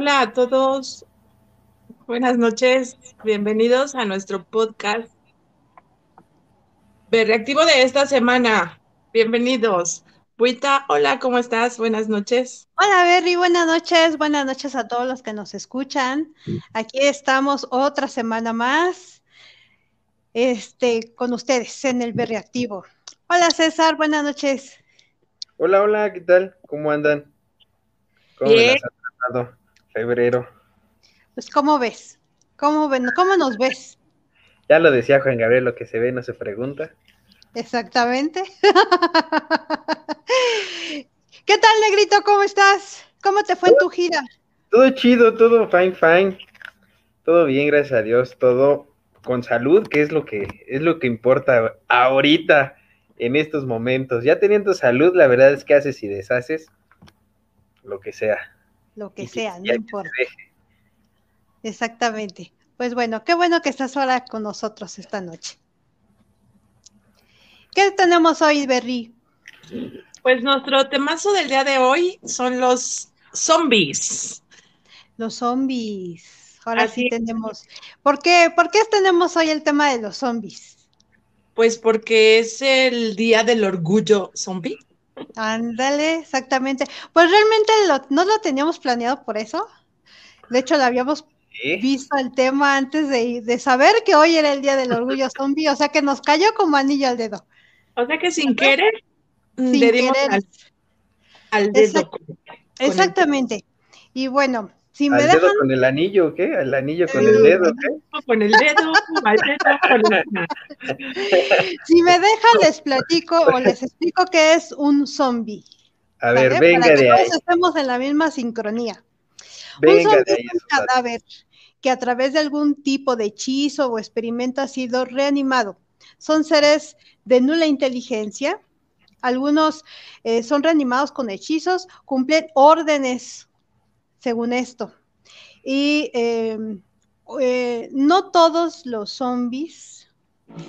Hola a todos, buenas noches, bienvenidos a nuestro podcast de reactivo de esta semana. Bienvenidos. Buita, hola, ¿cómo estás? Buenas noches. Hola Berry, buenas noches, buenas noches a todos los que nos escuchan. Aquí estamos otra semana más este, con ustedes en el Berry Activo. Hola César, buenas noches. Hola, hola, ¿qué tal? ¿Cómo andan? ¿Cómo Bien. Febrero? Pues, ¿cómo ves? ¿Cómo, ven? ¿Cómo nos ves? Ya lo decía Juan Gabriel, lo que se ve no se pregunta. Exactamente. ¿Qué tal, Negrito? ¿Cómo estás? ¿Cómo te fue en tu gira? Todo chido, todo fine, fine. Todo bien, gracias a Dios, todo con salud, que es lo que es lo que importa ahorita en estos momentos. Ya teniendo salud, la verdad es que haces y deshaces lo que sea. Lo que Y sea, no importa. Exactamente. Pues bueno, qué bueno que estás ahora con nosotros esta noche. ¿Qué tenemos hoy, Berry? Pues nuestro temazo del día de hoy son los zombies. Los zombies. Ahora Así sí tenemos. ¿Por qué, ¿Por qué tenemos hoy el tema de los zombies? Pues porque es el día del orgullo zombie. Ándale, exactamente. Pues realmente lo- no lo teníamos planeado por eso. De hecho, lo habíamos ¿Eh? visto el tema antes de, de saber que hoy era el día del orgullo zombie, o sea que nos cayó como anillo al dedo. O sea que sin querer mm, Sin le dimos querer. al, al dedo. Exacto. con- con el- Exactamente. Y bueno, si me ¿Al dedo con el anillo o qué? ¿Al anillo con Eh, el dedo o qué? Con el dedo, al dedo, con el- si me dejan, les platico o les explico qué es un zombie. A ver, ¿sale? venga Para que de ahí. estemos en la misma sincronía. un Venga zombie de ahí. es un cadáver que a través de algún tipo de hechizo o experimento ha sido reanimado. Son seres de nula inteligencia. Algunos eh, son reanimados con hechizos, cumplen órdenes según esto. Y eh, eh, no todos los zombies,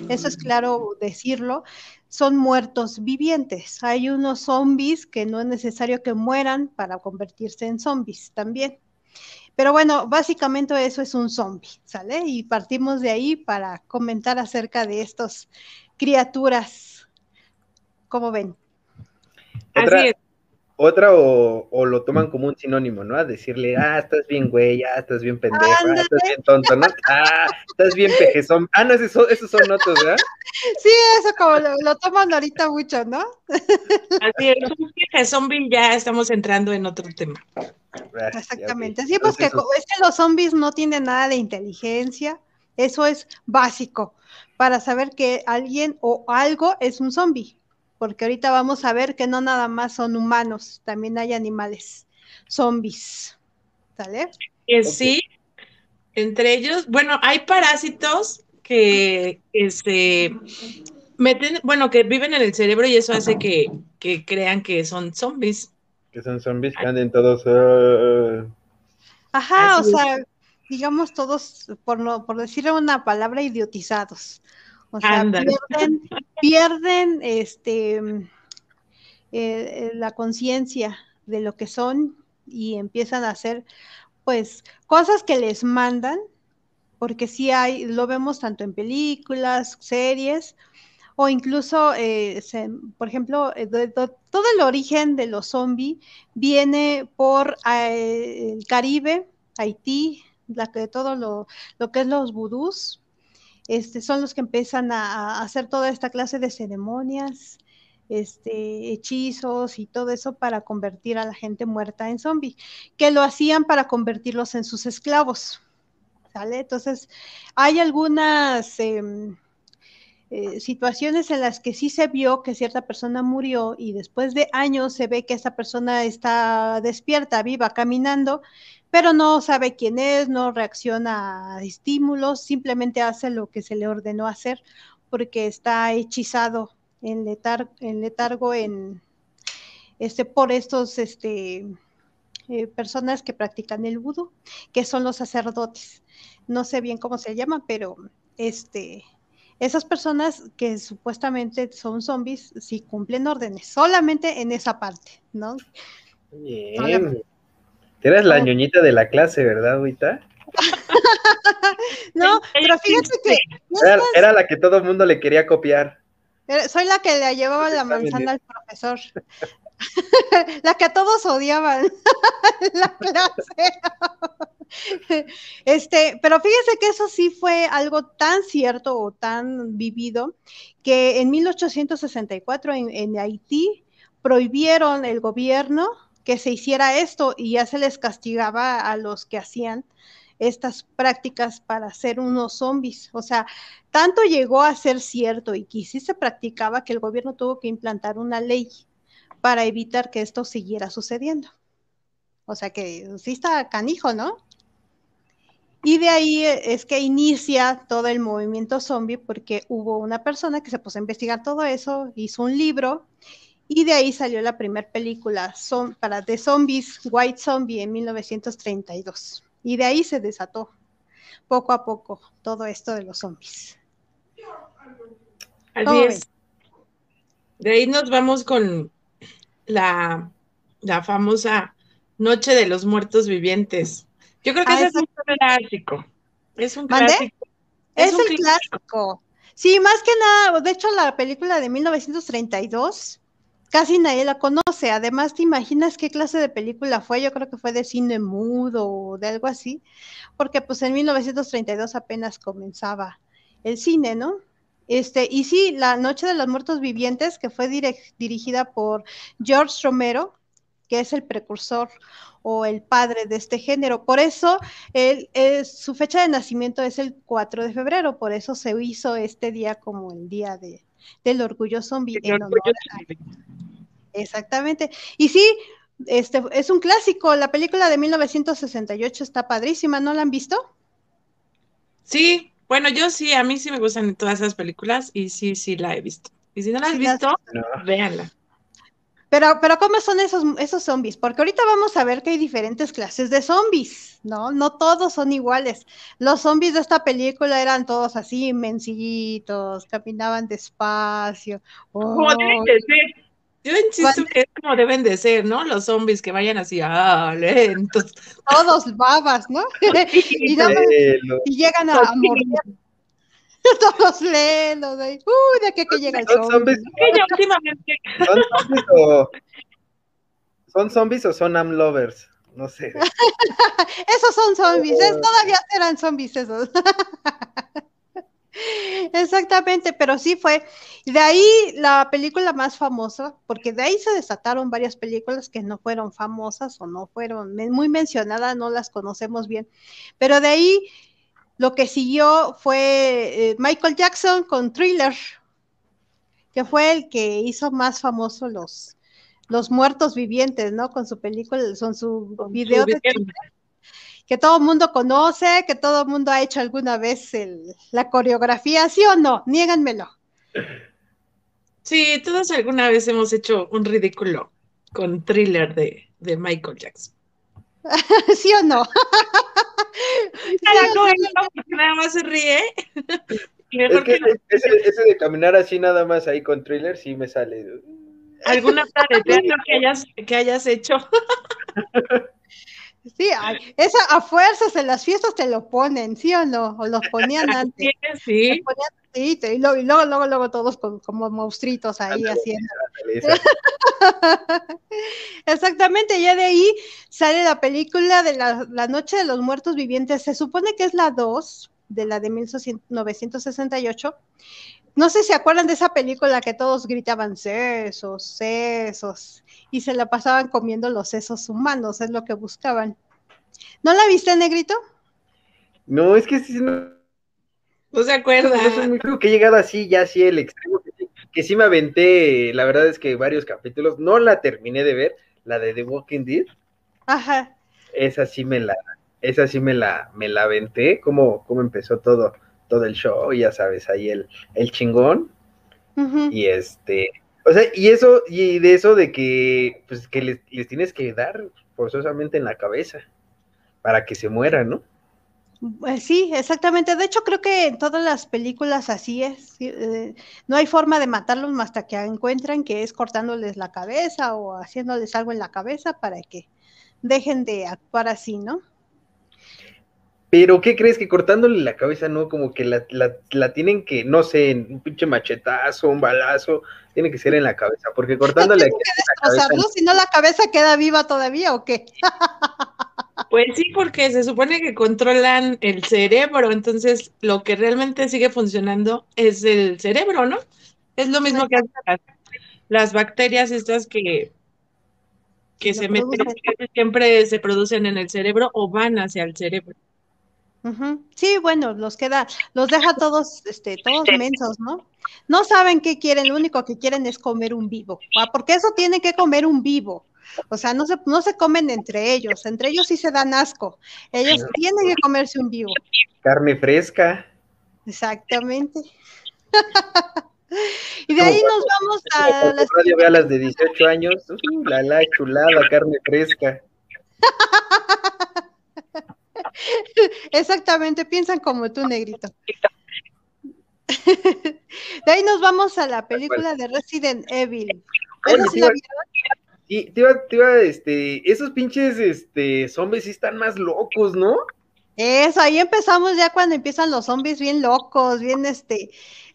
eso es claro decirlo, son muertos vivientes. Hay unos zombies que no es necesario que mueran para convertirse en zombies también. Pero bueno, básicamente eso es un zombie, ¿sale? Y partimos de ahí para comentar acerca de estas criaturas. ¿Cómo ven? Así es. Otra o, o lo toman como un sinónimo, ¿no? A decirle, ah, estás bien güey, ah, estás bien pendejo, ah, estás bien tonto, ¿no? Ah, estás bien pejezón. Ah, no, esos, son- esos son otros, ¿verdad? Sí, eso como lo, lo toman ahorita mucho, ¿no? Así es. Un ya estamos entrando en otro tema. Ah. Exactamente. Sí, pues que Entonces, es que los zombies no tienen nada de inteligencia. Eso es básico para saber que alguien o algo es un zombie. Porque ahorita vamos a ver que no nada más son humanos, también hay animales zombies. ¿Sale? Que sí, entre ellos, bueno, hay parásitos que, que se meten, bueno, que viven en el cerebro y eso hace que, que crean que son zombies. Que son zombies que anden todos. ah, Ajá, Así o es. sea, digamos todos, por, no, por decir una palabra, idiotizados. O sea, pierden, pierden este, eh, la conciencia de lo que son y empiezan a hacer, pues, cosas que les mandan, porque sí hay, lo vemos tanto en películas, series, o incluso, eh, se- por ejemplo, eh, de- de- todo el origen de los zombies viene por eh, el Caribe, Haití, la que todo lo, lo que es los vudús, este, son los que empiezan a, hacer toda esta clase de ceremonias, este, hechizos y todo eso para convertir a la gente muerta en zombie, que lo hacían para convertirlos en sus esclavos. Entonces, hay algunas em, eh, situaciones en las que sí se vio que cierta persona murió y después de años se ve que esa persona está despierta, viva, caminando, pero no sabe quién es, no reacciona a estímulos, simplemente hace lo que se le ordenó hacer porque está hechizado en, letar en letargo en, este, por estos este, eh, personas que practican el vudú, que son los sacerdotes. No sé bien cómo se llaman, pero este, esas personas que supuestamente son zombies, sí cumplen órdenes, solamente en esa parte, ¿no? Bien. Eras la ñoñita de la clase, ¿verdad, Huita? no, pero fíjate que... Era, era la que todo el mundo le quería copiar. Soy la que le llevaba la manzana al profesor. la que todos odiaban la clase. Este, pero fíjese que eso sí fue algo tan cierto o tan vivido que en 1864 en, en Haití prohibieron el gobierno que se hiciera esto y ya se les castigaba a los que hacían estas prácticas para hacer unos zombies. O sea, tanto llegó a ser cierto y que sí se practicaba que el gobierno tuvo que implantar una ley para evitar que esto siguiera sucediendo. O sea que sí está canijo, ¿no? Y de ahí es que inicia todo el movimiento zombie porque hubo una persona que se puso a investigar todo eso, hizo un libro y de ahí salió la primera película son, para The Zombies, White Zombie en 1932. Y de ahí se desató poco a poco todo esto de los zombies. Así es. De ahí nos vamos con la, la famosa Noche de los Muertos Vivientes. Yo creo que ah, ese es un clásico. Es un clásico. Es, un clásico. Sí, más que nada, de hecho la película de 1932 casi nadie la conoce. Además, ¿te imaginas qué clase de película fue? Yo creo que fue de cine mudo o de algo así, porque pues en 1932 apenas comenzaba el cine, ¿no? Este, y sí, La Noche de los Muertos Vivientes, que fue dirigida por George Romero, que es el precursor o el padre de este género. Por eso él, su fecha de nacimiento es el 4 de febrero, por eso se hizo este día como el día de, del orgullo zombie. Exactamente. Y sí, este es un clásico. La película de 1968 está padrísima. ¿No la han visto? Sí, bueno, yo sí, a mí sí me gustan todas esas películas y sí, sí la he visto. Y si no la has visto, véanla. Pero, pero ¿cómo son esos, esos zombies? Porque ahorita vamos a ver que hay diferentes clases de zombies, ¿no? No todos son iguales. Los zombies de esta película eran todos así, mencillitos, caminaban despacio. Como yo insisto que es como deben de ser, ¿no? Los zombies que vayan así, ah, lentos. Todos babas, ¿no? y, llegan a, a morder. Todos lentos. Uy, ¿de qué que llega el zombie? últimamente... ¿Son zombies o son zombies o son amlovers? No sé. esos son zombies, oh. todavía eran zombies esos. Exactamente, pero sí fue. De ahí la película más famosa, porque de ahí se desataron varias películas que no fueron famosas o no fueron muy mencionadas, no las conocemos bien. Pero de ahí lo que siguió fue eh, Michael Jackson con Thriller, que fue el que hizo más famoso los, los muertos vivientes, ¿no? Con su película, con su video de que todo el mundo conoce, que todo el mundo ha hecho alguna vez la coreografía, ¿sí o no? Niéganmelo. Sí, todos alguna vez hemos hecho un ridículo con thriller de, Michael Jackson. ¿Sí o no? nada más se ríe. Es que ese, de caminar así nada más ahí con thriller sí me sale. ¿Alguna obra que hayas, que hayas hecho? Sí, esa a fuerzas en las fiestas te lo ponen, ¿sí o no? O los ponían antes. Sí, sí. Y, luego, luego, luego, todos como monstruitos ahí haciendo. Exactamente, ya de ahí sale la película de la, la, Noche de los Muertos Vivientes. Se supone que es la 2 de la de 1968. No sé si se acuerdan de esa película que todos gritaban sesos, sesos y se la pasaban comiendo los sesos humanos, es lo que buscaban. ¿No la viste, Negrito? No, es que sí, no. No se acuerda. creo que he llegado así, ya así el extremo, que, sí me aventé, la verdad es que varios capítulos, no la terminé de ver, la de The Walking Dead. Ajá. Esa sí me la, esa sí me la, me la aventé, cómo, cómo empezó todo, todo el show, ya sabes, ahí el, el chingón. Y este, o sea, y eso, y de eso de que, pues, que les, les, tienes que dar forzosamente en la cabeza para que se mueran, ¿no? Pues sí, exactamente. De hecho, creo que en todas las películas así es. Eh, no hay forma de matarlos hasta que encuentran que es cortándoles la cabeza o haciéndoles algo en la cabeza para que dejen de actuar así, ¿no? Pero, ¿qué crees? Que cortándole la cabeza, ¿no? Como que la, la, tienen que, no sé, un pinche machetazo, un balazo, tiene que ser en la cabeza, porque cortándole la cabeza... Si no, la cabeza queda viva todavía, ¿o qué? Pues sí, porque se supone que controlan el cerebro, entonces lo que realmente sigue funcionando es el cerebro, ¿no? Es lo mismo que las, bacterias estas que, que se meten, siempre se producen en el cerebro o van hacia el cerebro. Sí, bueno, los queda, los deja todos, este, todos mensos, ¿no? No saben qué quieren, lo único que quieren es comer un vivo, ¿va? porque eso tiene que comer un vivo. O sea, no se, no se comen entre ellos, entre ellos sí se dan asco. Ellos tienen que comerse un vivo. Carne fresca. Exactamente. y de ahí nos vamos a las... Radio vea las de 18 años, uh, la la chulada, carne fresca. Exactamente, piensan como tú, negrito. De ahí nos vamos a la película de Resident Evil. Y te iba, te iba, este, esos pinches, este, zombies sí están más locos, ¿no? Eso, ahí empezamos ya cuando empiezan los zombies bien locos, bien este,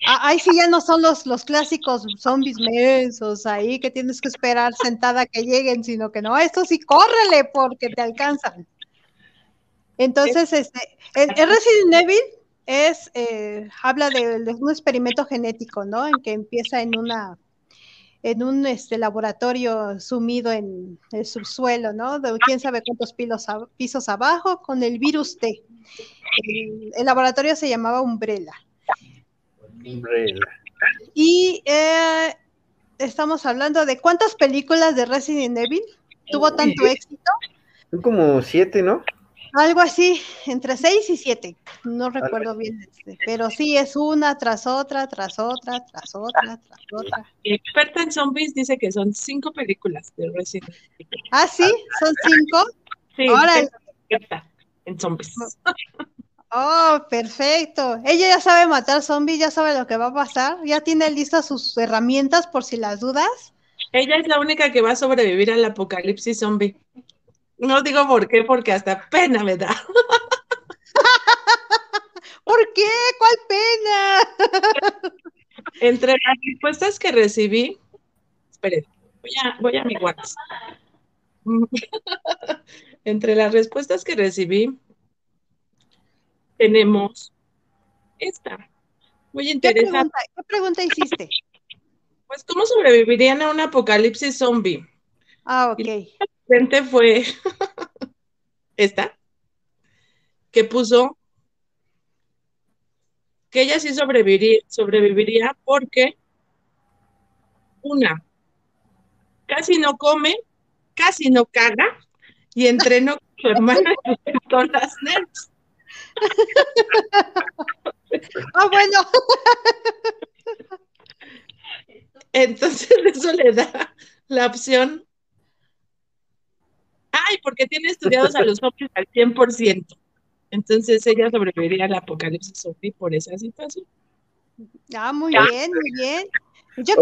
ahí sí ya no son los, los clásicos zombies mensos ahí que tienes que esperar sentada que lleguen, sino que no, esto sí córrele porque te alcanzan. Entonces, este, el, Resident Evil es, eh, habla de, un experimento genético, ¿no? En que empieza en una, en un este, laboratorio sumido en el subsuelo, ¿no? De quién sabe cuántos pisos, abajo, con el virus T. El, laboratorio se llamaba Umbrella. Umbrella. Y eh, estamos hablando de cuántas películas de Resident Evil tuvo tanto éxito. Son como siete, ¿no? Algo así, entre seis y siete, no recuerdo bien, este, pero sí es una tras otra, tras otra, tras otra, tras otra. El experto en zombies dice que son cinco películas de Resident Evil. ¿Ah, sí? ¿Son cinco? Sí, Ahora, experta en zombies. Oh, perfecto. Ella ya sabe matar zombies, ya sabe lo que va a pasar, ya tiene listas sus herramientas por si las dudas. Ella es la única que va a sobrevivir al apocalipsis zombie. No digo por qué, porque hasta pena me da. ¿Por qué? ¿Cuál pena? Entre las respuestas que recibí, espere, voy a, voy a mi WhatsApp. Entre las respuestas que recibí, tenemos esta. Muy interesante. ¿Qué pregunta, hiciste? Pues, ¿cómo sobrevivirían a un apocalipsis zombie? Ah, ok fue esta, que puso que ella sí sobreviviría, sobreviviría porque una, casi no come, casi no caga y entrenó con su hermana con las nerds. Ah, bueno. Entonces eso le da la opción ay, porque tiene estudiados a los zombies al 100%. Entonces ella sobreviviría al apocalipsis zombie por esa situación. Ah, muy bien, muy bien. Yo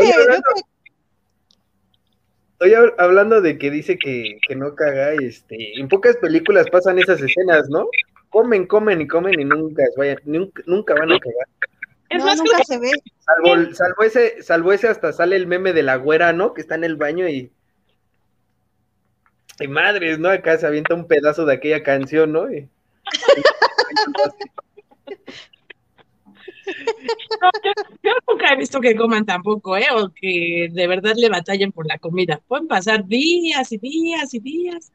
Oye, hablando, hablando de que dice que, no caga, este, en pocas películas pasan esas escenas, ¿no? Comen, comen y comen y nunca, vayan, nunca, van a cagar. no, nunca se ve. Salvo, salvo, ese, salvo ese hasta sale el meme de la güera, ¿no? Que está en el baño y y madres, ¿no? Acá se avienta un pedazo de aquella canción, ¿no? yo, nunca he visto que coman tampoco, ¿eh? O que de verdad le batallen por la comida. Pueden pasar días y días y días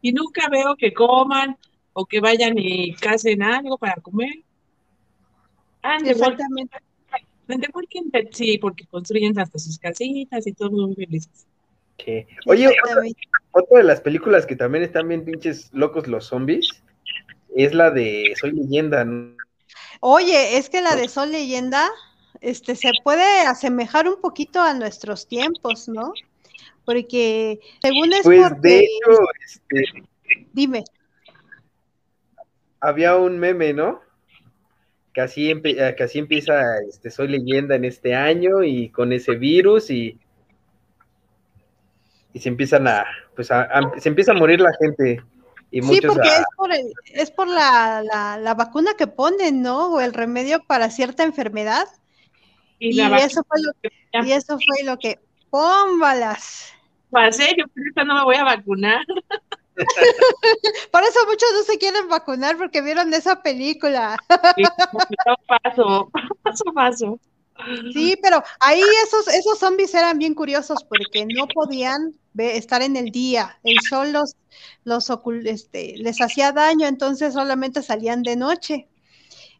y nunca veo que coman o que vayan y casen algo para comer. Ah, Exactamente. sí, porque construyen hasta sus casitas y todos muy felices. Oye, otra, de las películas que también están bien pinches locos los zombies es la de Soy Leyenda. Oye, es que la de Soy Leyenda este, se puede asemejar un poquito a nuestros tiempos, ¿no? Porque según es pues de hecho, este, dime. Había un meme, ¿no? Que así, que así empieza este, Soy Leyenda en este año y con ese virus y y se empiezan a, pues se empieza a morir la gente. Y sí, porque es por, es por la, la, vacuna que ponen, ¿no? O el remedio para cierta enfermedad. Y, eso, fue lo que, y eso fue lo que, ¡pómbalas! Pasé, yo por no me voy a vacunar. Por eso muchos no se quieren vacunar porque vieron esa película. paso, paso, paso. Sí, pero ahí esos, esos zombies eran bien curiosos porque no podían estar en el día. El sol los, los este, les hacía daño, entonces solamente salían de noche.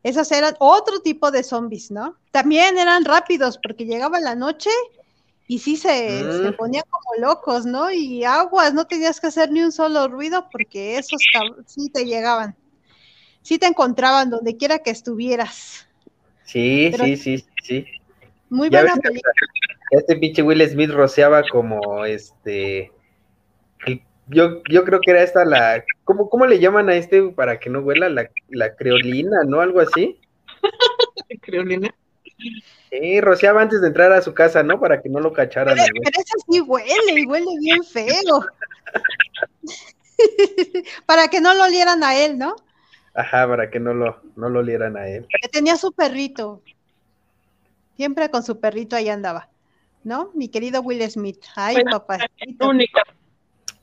Esos eran otro tipo de zombies, ¿no? También eran rápidos porque llegaba la noche y sí se, se, mm. ponían como locos, ¿no? Y aguas, no tenías que hacer ni un solo ruido porque esos sí te llegaban. Sí te encontraban donde quiera que estuvieras. Sí, sí, sí, sí. Muy buena película. Este pinche Will Smith rociaba como este. yo, yo creo que era esta la. ¿cómo, ¿Cómo le llaman a este para que no huela? La, la creolina, ¿no? Algo así. creolina. Sí, rociaba antes de entrar a su casa, ¿no? Para que no lo cacharan. Pero, pero eso sí huele, y huele bien feo. para que no lo olieran a él, ¿no? Ajá, para que no lo, no lo olieran a él. Que tenía su perrito. Siempre con su perrito ahí andaba, ¿no? Mi querido Will Smith. Ay, papá.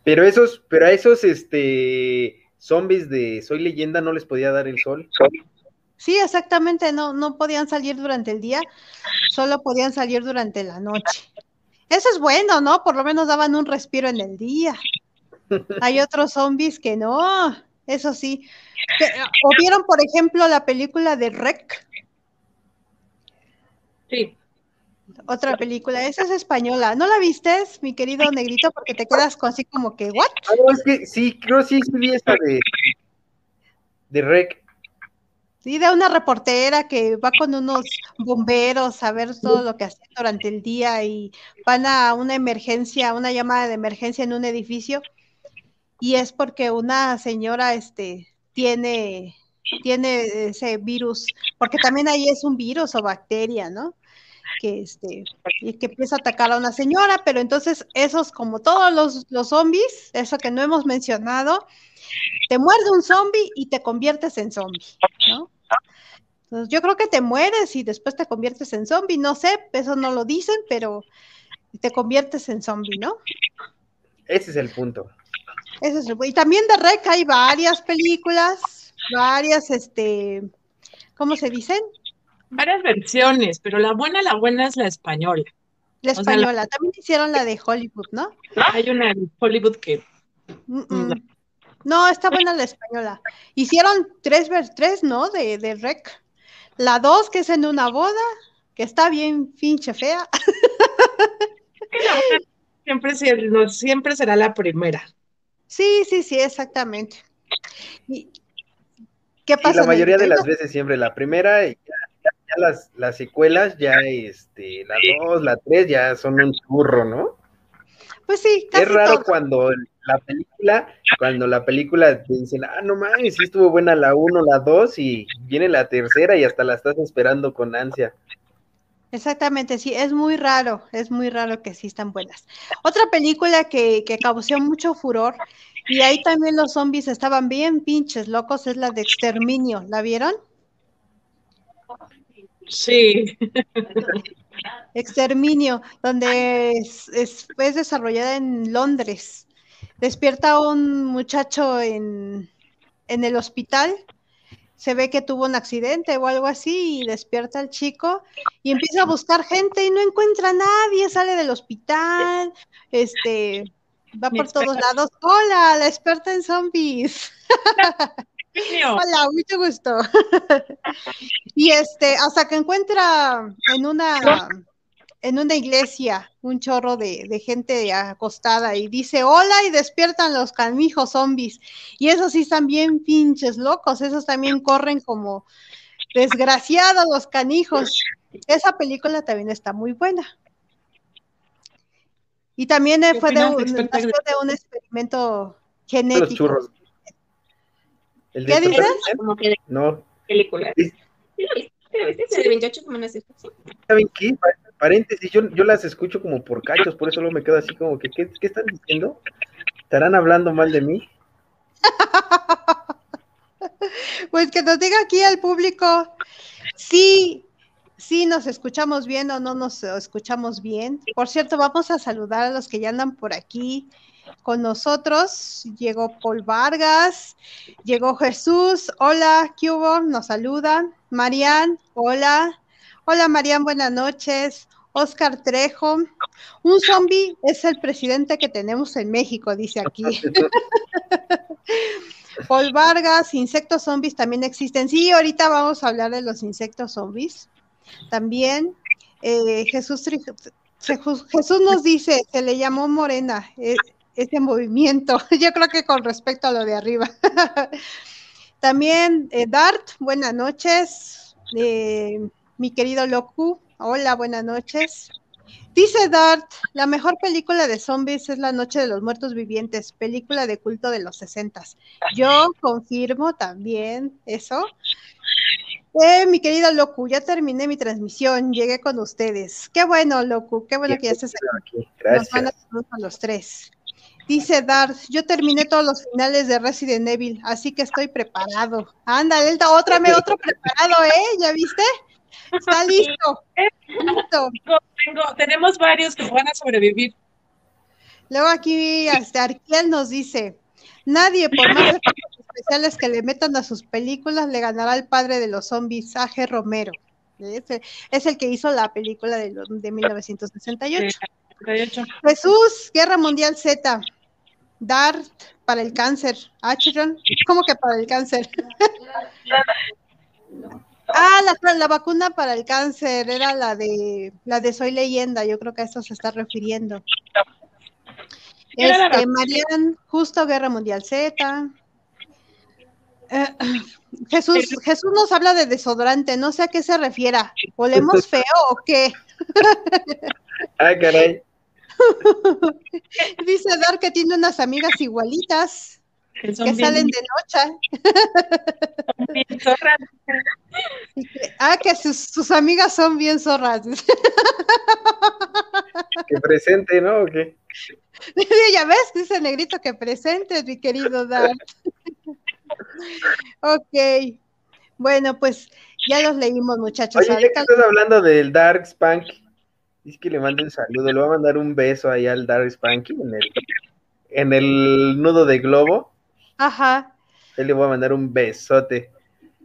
Pero esos, pero a esos este zombies de Soy Leyenda no les podía dar el sol. Sí, exactamente, no, no podían salir durante el día, solo podían salir durante la noche. Eso es bueno, ¿no? Por lo menos daban un respiro en el día. Hay otros zombies que no, eso sí. ¿O vieron, por ejemplo, la película de Rec? Sí. Otra película, esa es española. ¿No la viste, mi querido negrito? Porque te quedas así como que, ¿what? Ah, es que sí, creo sí, sí vi esta de, de Rec. Sí, de una reportera que va con unos bomberos a ver todo lo que hace durante el día y van a una emergencia, una llamada de emergencia en un edificio y es porque una señora este tiene tiene ese virus, porque también ahí es un virus o bacteria, ¿no? Que este que empieza a atacar a una señora, pero entonces esos como todos los, los zombies, eso que no hemos mencionado, te muerde un zombie y te conviertes en zombie, ¿no? Entonces, yo creo que te mueres y después te conviertes en zombie, no sé, eso no lo dicen, pero te conviertes en zombie, ¿no? Ese es el punto. Ese es el, y también de Rec hay varias películas, varias, este, ¿cómo se dicen? Varias versiones, pero la buena, la buena es la española. La española, también hicieron la de Hollywood, ¿no? Hay una de Hollywood que... No, está buena la española. Hicieron tres, tres ¿no? De, de Rec. La dos, que es en una boda, que está bien finche fea. siempre, siempre será la primera. Sí, sí, sí, exactamente. ¿Qué pasa? la mayoría de las veces siempre la primera, y ya, las, las, secuelas, ya este, la dos, la tres, ya son un churro, ¿no? Pues sí, casi Es raro cuando la película, cuando la película te dicen, ah, no mames, sí estuvo buena la uno, la dos, y viene la tercera y hasta la estás esperando con ansia. Exactamente, sí, es muy raro, es muy raro que sí están buenas. Otra película que, que causó mucho furor, y ahí también los zombies estaban bien pinches locos, es la de Exterminio, ¿la vieron? Sí. Exterminio, donde es, es, es desarrollada en Londres despierta un muchacho en, el hospital, se ve que tuvo un accidente o algo así y despierta al chico y empieza a buscar gente y no encuentra a nadie, sale del hospital, este, va por todos lados. Hola, la experta en zombies. Hola, mucho gusto. y este, hasta que encuentra en una en una iglesia un chorro de, gente acostada y dice hola y despiertan los canijos zombies. Y esos sí están bien pinches locos, esos también corren como desgraciados los canijos. Esa película también está muy buena. Y también fue de, un, de un experimento genético. ¿El ¿Qué dices? Como que de no. película. De 28 como las ¿Saben qué? Paréntesis, yo, yo las escucho como por cachos, por eso luego me quedo así como que, ¿qué, qué están diciendo? ¿Estarán hablando mal de mí? pues que nos diga aquí al público sí, sí nos escuchamos bien o no nos escuchamos bien. Por cierto, vamos a saludar a los que ya andan por aquí con nosotros. Llegó Paul Vargas, llegó Jesús, hola, ¿qué Nos saludan. Marian, hola. Hola Marian, buenas noches. Oscar Trejo, un zombie es el presidente que tenemos en México, dice aquí. Paul Vargas, insectos zombies también existen. Sí, ahorita vamos a hablar de los insectos zombies. También eh, Jesús, Jesús, nos dice, se le llamó morena eh, ese movimiento. Yo creo que con respecto a lo de arriba. También eh, Dart, buenas noches. mi querido Loku, hola, buenas noches. Dice Dart, la mejor película de zombies es La Noche de los Muertos Vivientes, película de culto de los sesentas. Yo confirmo también eso. Eh, mi querido Locu, ya terminé mi transmisión, llegué con ustedes. Qué bueno, Locu, qué bueno que ya estés aquí. Gracias. Nos a los tres. Dice Dart, yo terminé todos los finales de Resident Evil, así que estoy preparado. Anda, Delta, otra me otro preparado, ¿eh? ¿Ya viste? Está listo. tenemos varios que van a sobrevivir. Luego aquí este Arquiel nos dice, nadie por más especiales que le metan a sus películas le ganará al padre de los zombies, Aje Romero. Es el, que hizo la película de, de 1968. Jesús, Guerra Mundial Z. Dart para el cáncer. Achron, ¿cómo que para el cáncer? Ah, la, vacuna para el cáncer era la de la de Soy Leyenda, yo creo que a eso se está refiriendo. Este, Marian, justo Guerra Mundial Z. Eh, Jesús, Jesús nos habla de desodorante, no sé a qué se refiera. ¿Olemos feo o qué? Ay, caray. Dice Dar que tiene unas amigas igualitas que, salen de noche. ah, que sus, amigas son bien zorras. que presente, ¿no? ¿O qué? ya ves, dice Negrito que presente, mi querido Dan. ok. Bueno, pues ya los leímos, muchachos. Oye, ya que estás hablando del Dark Spank, es que le mando un saludo, le voy a mandar un beso ahí al en el, en el nudo de globo. Ajá. Él le voy a mandar un besote.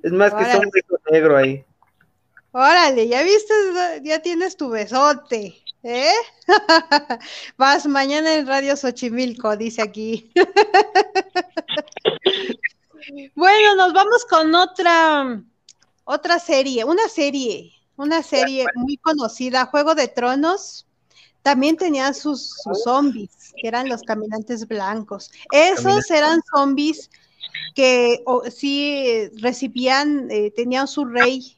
Es más que son un beso negro ahí. Órale, ya viste, ya tienes tu besote, ¿eh? Vas mañana en Radio Xochimilco, dice aquí. bueno, nos vamos con otra, otra serie, una serie, una serie muy conocida, Juego de Tronos. También tenían sus, sus zombies, que eran los caminantes blancos. Esos eran zombies que sí recibían, eh, tenían su rey,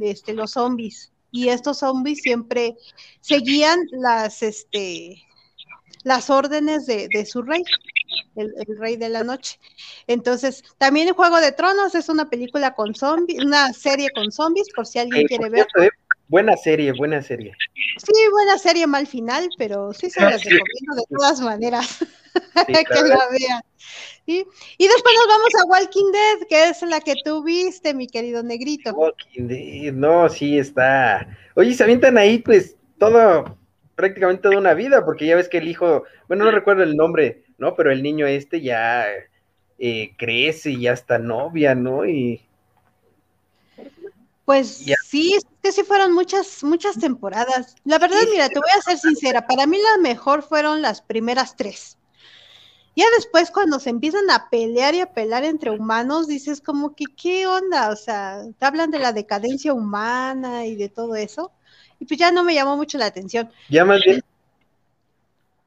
este, los zombies. Y estos zombies siempre seguían las, este, las órdenes de, su rey, el, rey de la noche. Entonces, también Juego de Tronos es una película con zombies, una serie con zombies, por si alguien quiere ver. Eh, buena serie, buena serie. Sí, buena serie, mal final, pero sí se las recomiendo de todas maneras. que la vean. Y después nos vamos a Walking Dead, que es la que tú viste, mi querido negrito. Walking Dead, no, sí está. Oye, se avientan ahí, pues, todo, prácticamente toda una vida, porque ya ves que el hijo, bueno, no recuerdo el nombre, ¿no? Pero el niño este ya eh, crece y ya está novia, ¿no? Y pues sí, es que sí fueron muchas, muchas temporadas. La verdad, mira, te voy a ser sincera, para mí la mejor fueron las primeras tres. Ya después cuando se empiezan a pelear y a pelear entre humanos, dices como que, ¿qué onda? O sea, te hablan de la decadencia humana y de todo eso. Y pues ya no me llamó mucho la atención. Ya más bien,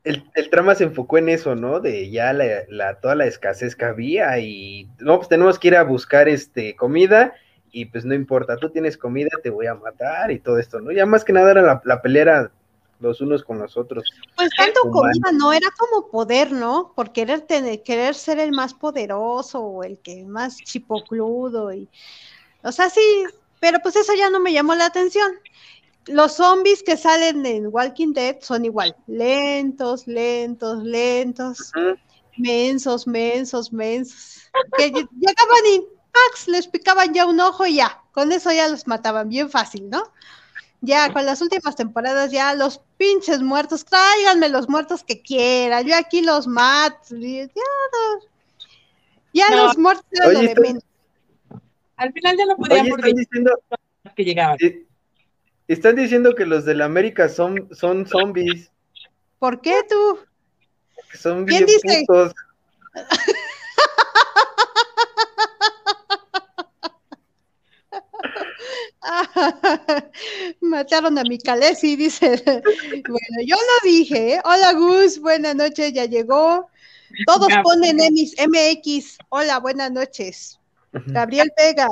el, el trama se enfocó en eso, ¿no? De ya la, toda la escasez que había y, no, pues tenemos que ir a buscar este comida y pues no importa, tú tienes comida, te voy a matar y todo esto, ¿no? Ya más que nada era la, la pelea los unos con los otros. Pues tanto comida, no, era como poder, ¿no? Por querer tener, querer ser el más poderoso o el que más chipocludo y, o sea, sí, pero pues eso ya no me llamó la atención. Los zombies que salen en Walking Dead son igual, lentos, lentos, lentos, mensos, mensos, mensos. Que llegaban y Max les picaban ya un ojo y ya, con eso ya los mataban bien fácil, ¿no? Ya con las últimas temporadas, ya los pinches muertos, tráiganme los muertos que quieran, yo aquí los mato, ya, ya los muertos eran lo de menos. Al final ya no podían están diciendo que llegaban. Están diciendo que los de la América son, son zombies. ¿Por qué tú? son bien dice? putos. Mataron a mi Calesi, dice. Bueno, yo lo dije. ¿eh? Hola Gus, buenas noches, ya llegó. Todos ponen MX. Hola, buenas noches. Gabriel Vega.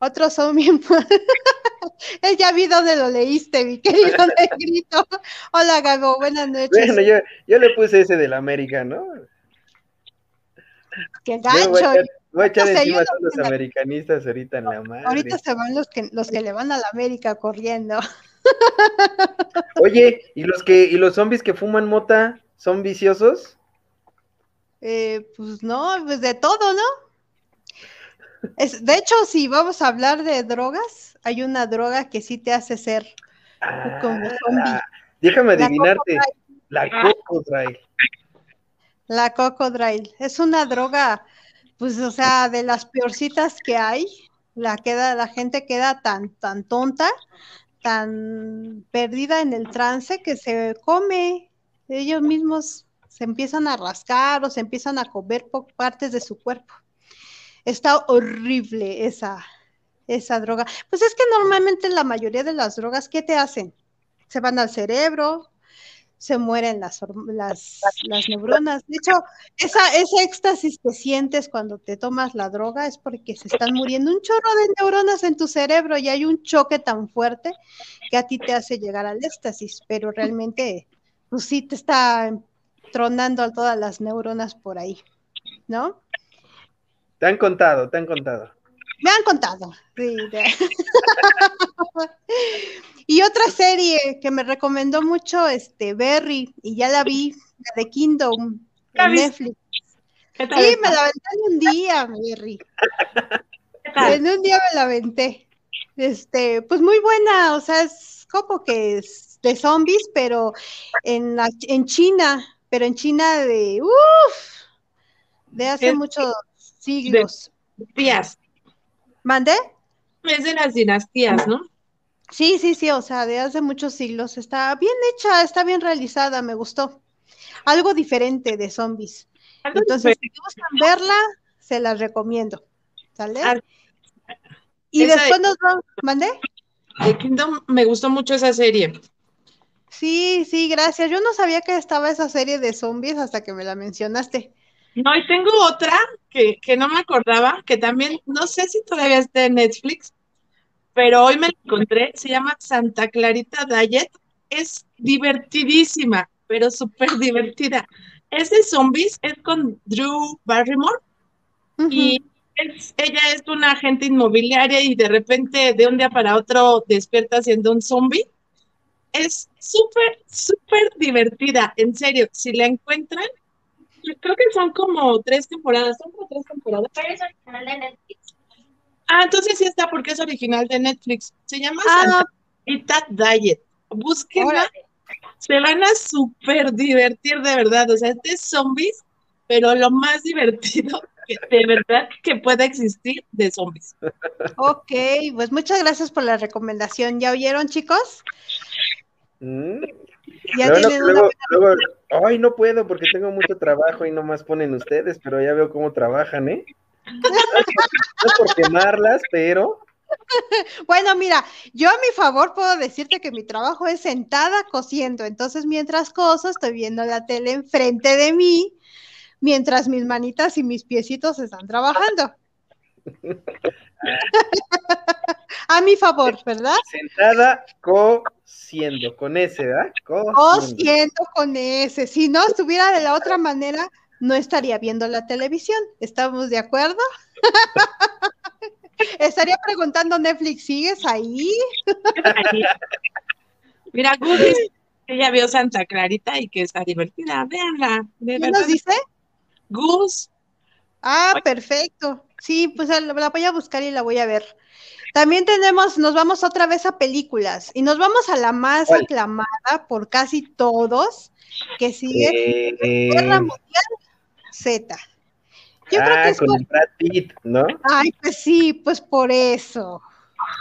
Otros son bien. Él ya vi dónde lo leíste, mi querido negrito. Hola, Gabo, buenas noches. Bueno, yo, yo le puse ese del América, ¿no? Qué gancho. Voy a echar encima a todos los americanistas ahorita en la madre. Ahorita se van los que, los que le van a la América corriendo. Oye, ¿y los que, y los zombies que fuman mota son viciosos? Eh, pues no, pues de todo, ¿no? Es, de hecho, si vamos a hablar de drogas, hay una droga que sí te hace ser como ah, zombie. Déjame adivinarte, la cocodrile. La cocodrile. Es una droga pues, o sea, de las peorcitas que hay, la, queda, la gente queda tan, tan tonta, tan perdida en el trance que se come, ellos mismos se empiezan a rascar o se empiezan a comer partes de su cuerpo. Está horrible esa, esa droga. Pues es que normalmente la mayoría de las drogas, ¿qué te hacen? Se van al cerebro, se mueren las, las, las, neuronas. De hecho, esa, ese éxtasis que sientes cuando te tomas la droga es porque se están muriendo un chorro de neuronas en tu cerebro y hay un choque tan fuerte que a ti te hace llegar al éxtasis, pero realmente, pues sí te está tronando a todas las neuronas por ahí, ¿no? Te han contado, te han contado. Me han contado. Sí, y otra serie que me recomendó mucho, este, Berry, y ya la vi, la de Kingdom, en Netflix. Sí, me la aventé en un día, Berry. En un día me la aventé. Este, pues muy buena, o sea, es como que es de zombies, pero en, la, en China, pero en China de, uff, de hace muchos siglos. días. ¿Mandé? Es de las dinastías, ¿no? Sí, sí, sí, o sea, de hace muchos siglos. Está bien hecha, está bien realizada, me gustó. Algo diferente de zombies. Entonces, si gustan verla, se las recomiendo. ¿Sale? Ah, y después nos vamos. ¿Mandé? De Kingdom me gustó mucho esa serie. Sí, sí, gracias. Yo no sabía que estaba esa serie de zombies hasta que me la mencionaste. No, y tengo otra que, no me acordaba, que también, no sé si todavía está en Netflix, pero hoy me la encontré, se llama Santa Clarita Diet, es divertidísima, pero súper divertida. Es de zombies, es con Drew Barrymore, y ella es una agente inmobiliaria y de repente de un día para otro despierta siendo un zombie. Es súper, súper divertida, en serio, si la encuentran, creo que son como tres temporadas, son como tres temporadas. Pero es original de Netflix. Ah, entonces sí está porque es original de Netflix. Se llama ah. Santa Diet. Búsquenla. Se van a súper divertir de verdad. O sea, este es zombies, pero lo más divertido que, de verdad que pueda existir de zombies. Ok, pues muchas gracias por la recomendación. ¿Ya oyeron, chicos? Mm. Ya tienen una Ay, no puedo porque tengo mucho trabajo y no más ponen ustedes, pero ya veo cómo trabajan, ¿eh? No por quemarlas, pero. Bueno, mira, yo a mi favor puedo decirte que mi trabajo es sentada cosiendo, entonces mientras coso estoy viendo la tele enfrente de mí, mientras mis manitas y mis piecitos están trabajando. a mi favor, ¿verdad? Sentada cosiendo, con ese, ¿verdad? Cosiendo. con ese. Si no estuviera de la otra manera, no estaría viendo la televisión. ¿Estamos de acuerdo? Estaría preguntando Netflix, ¿sigues ahí? Mira, Gus que ya vio Santa Clarita y que está divertida. Véanla. ¿Qué nos dice? Gus. Ah, perfecto. Sí, pues la voy a buscar y la voy a ver. También tenemos, nos vamos otra vez a películas y nos vamos a la más aclamada por casi todos, que sigue eh, Guerra Mundial Z. Yo creo que ah, es con Brad Pitt, ¿no? Ay, pues sí, pues por eso.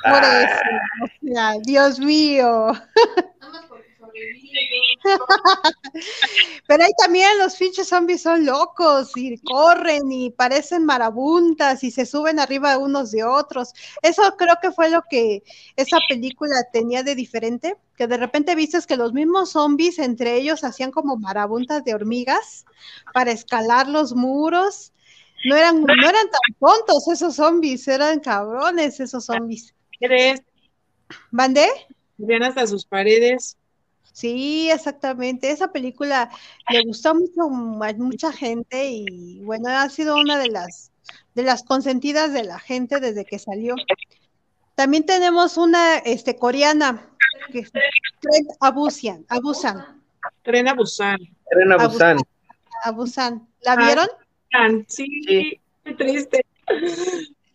Por ah. eso. O sea, Dios mío. Pero ahí también los pinches zombies son locos y corren y parecen marabuntas y se suben arriba unos de otros. Eso creo que fue lo que esa película tenía de diferente, que de repente viste que los mismos zombies entre ellos hacían como marabuntas de hormigas para escalar los muros. No eran, no eran tan tontos esos zombies, eran cabrones esos zombies. ¿Crees? ¿Bandé? Vean hasta sus paredes. Sí, exactamente. Esa película le gustó mucho a mucha gente y bueno, ha sido una de las de las consentidas de la gente desde que salió. También tenemos una este coreana que es Tren Abusan, Abusan. Tren Abusan. Tren Abusan. Abusan. ¿La ah, vieron? Sí, sí. triste.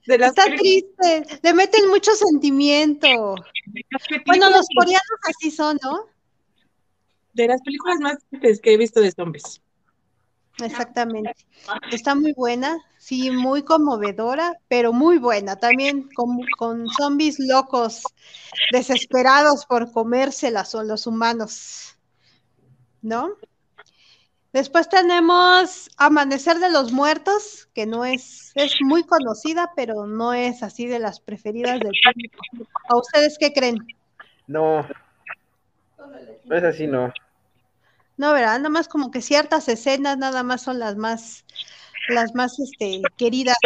Está triste, le meten mucho sentimiento. Bueno, los coreanos así son, ¿no? De las películas más que he visto de zombies. Exactamente. Está muy buena, sí, muy conmovedora, pero muy buena. También con, con zombies locos, desesperados por comérselas o los humanos. ¿No? Después tenemos Amanecer de los Muertos, que no es, es muy conocida, pero no es así de las preferidas del público. ¿A ustedes qué creen? No, no es así, no. No, ¿verdad? Nada más como que ciertas escenas nada más son las más, las más este, queridas.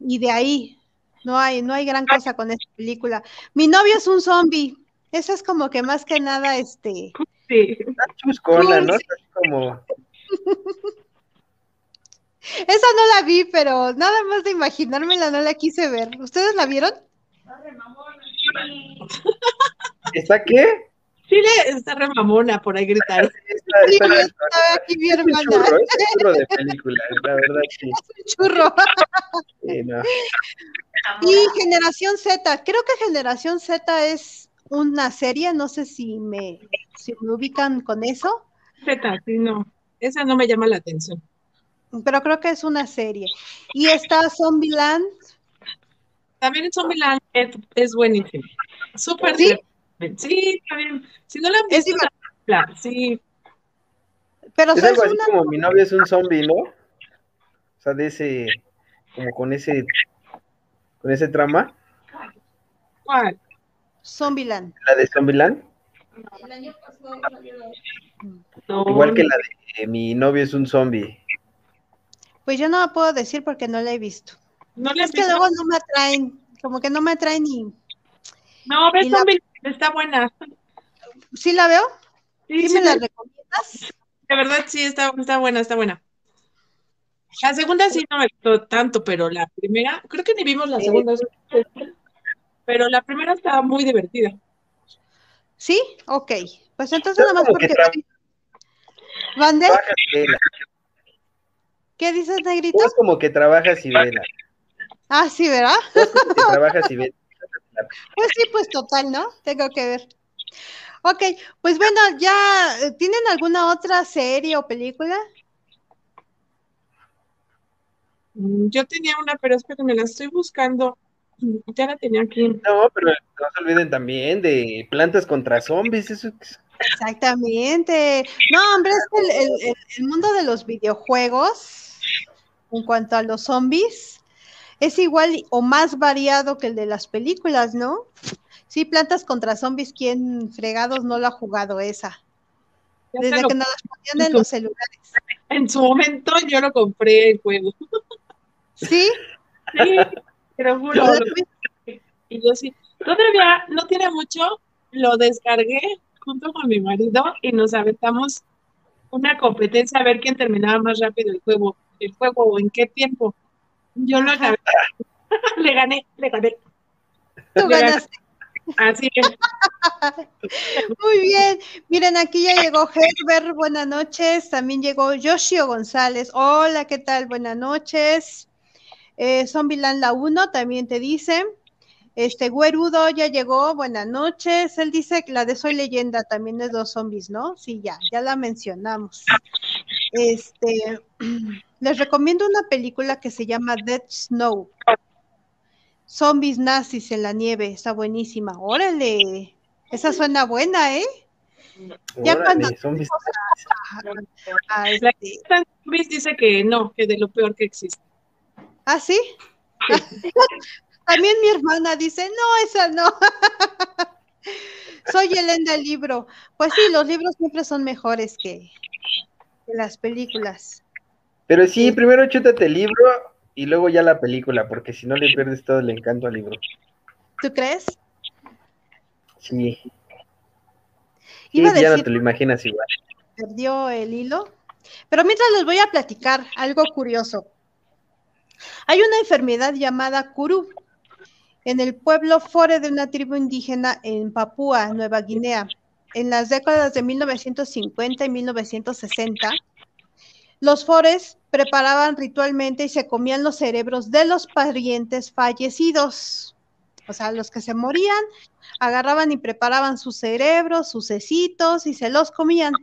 Y de ahí, no hay, no hay gran cosa con esta película. Mi novio es un zombie. Eso es como que más que nada, este. Sí. Chuscona, ¿no? Como... Esa no la vi, pero nada más de imaginármela no la quise ver. ¿Ustedes la vieron? ¿Está qué? Chile está re mamona por ahí gritar. Sí, aquí mi hermana. Es un churro, es un churro de película, la verdad sí. Es un churro. Sí, no. Y Generación Z, creo que Generación Z es una serie, no sé si me, si me ubican con eso. Z, sí, no, esa no me llama la atención. Pero creo que es una serie. Y está Zombieland. También Zombieland es, es buenísimo. Súper ¿Sí? Sí, está bien. Si no la han visto, sí. Pero es algo así como mi novio es un zombie, ¿no? O sea, de ese, como con ese, con ese trama. ¿Cuál? Zombieland. ¿La de Zombieland? El año pasado Igual que la de mi novio es un zombie. Pues yo no la puedo decir porque no la he visto. ¿No es que luego no me atraen, como que no me atraen ni. No, ves Zombieland Está buena. ¿Sí la veo? ¿Sí, me la recomiendas? De verdad, sí, está, está buena, está buena. La segunda sí no me gustó tanto, pero la primera, creo que ni vimos la segunda, pero la primera estaba muy divertida. ¿Sí? Ok. Pues entonces nada más porque... ¿Mande? ¿Qué dices, Negrito? Es como que trabajas y vela. Ah, sí, ¿verdad? trabajas y vela. Pues sí, pues total, ¿no? Tengo que ver. Ok, pues bueno, ya, ¿tienen alguna otra serie o película? Mm, yo tenía una, pero es que me la estoy buscando. Ya la tenía aquí. No, pero no se olviden también de plantas contra zombies. Eso... Exactamente. No, hombre, es que el, el mundo de los videojuegos, en cuanto a los zombies, es igual o más variado que el de las películas, ¿no? Sí, Plantas contra Zombies, ¿quién fregados no lo ha jugado esa? Desde que nos las ponían en los celulares. En su momento yo lo compré el juego. ¿Sí? Sí, pero juro. Y yo sí. Todavía no tiene mucho, lo descargué junto con mi marido y nos aventamos una competencia a ver quién terminaba más rápido el juego, el juego o en qué tiempo. Yo lo acabé. le gané, le gané. Tú ganaste. Así es. Muy bien. Miren, aquí ya llegó Herbert, buenas noches. También llegó Yoshio González. Hola, ¿qué tal? Buenas noches. Eh, Zombieland la 1 también te dice. Este, Güerudo ya llegó, buenas noches. Él dice que la de Soy Leyenda también es dos zombies, ¿no? Sí, ya, ya la mencionamos. Este, les recomiendo una película que se llama Dead Snow. Zombies nazis en la nieve, está buenísima. Órale, esa suena buena, ¿eh? Ya cuando zombies. A, este... zombies dice que no, que de lo peor que existe. ¿Ah, sí? También mi hermana dice, no, esa no. Soy Elena del libro. Pues sí, los libros siempre son mejores que, las películas. Pero sí, primero chútate el libro y luego ya la película, porque si no le pierdes todo el encanto al libro. ¿Tú crees? Sí. Iba ya no te lo imaginas igual. Perdió el hilo. Pero mientras les voy a platicar algo curioso. Hay una enfermedad llamada Kuru, en el pueblo Fore de una tribu indígena en Papúa, Nueva Guinea, en las décadas de 1950 y 1960, los Fores preparaban ritualmente y se comían los cerebros de los parientes fallecidos. O sea, los que se morían, agarraban y preparaban sus cerebros, sus cecitos y se los comían.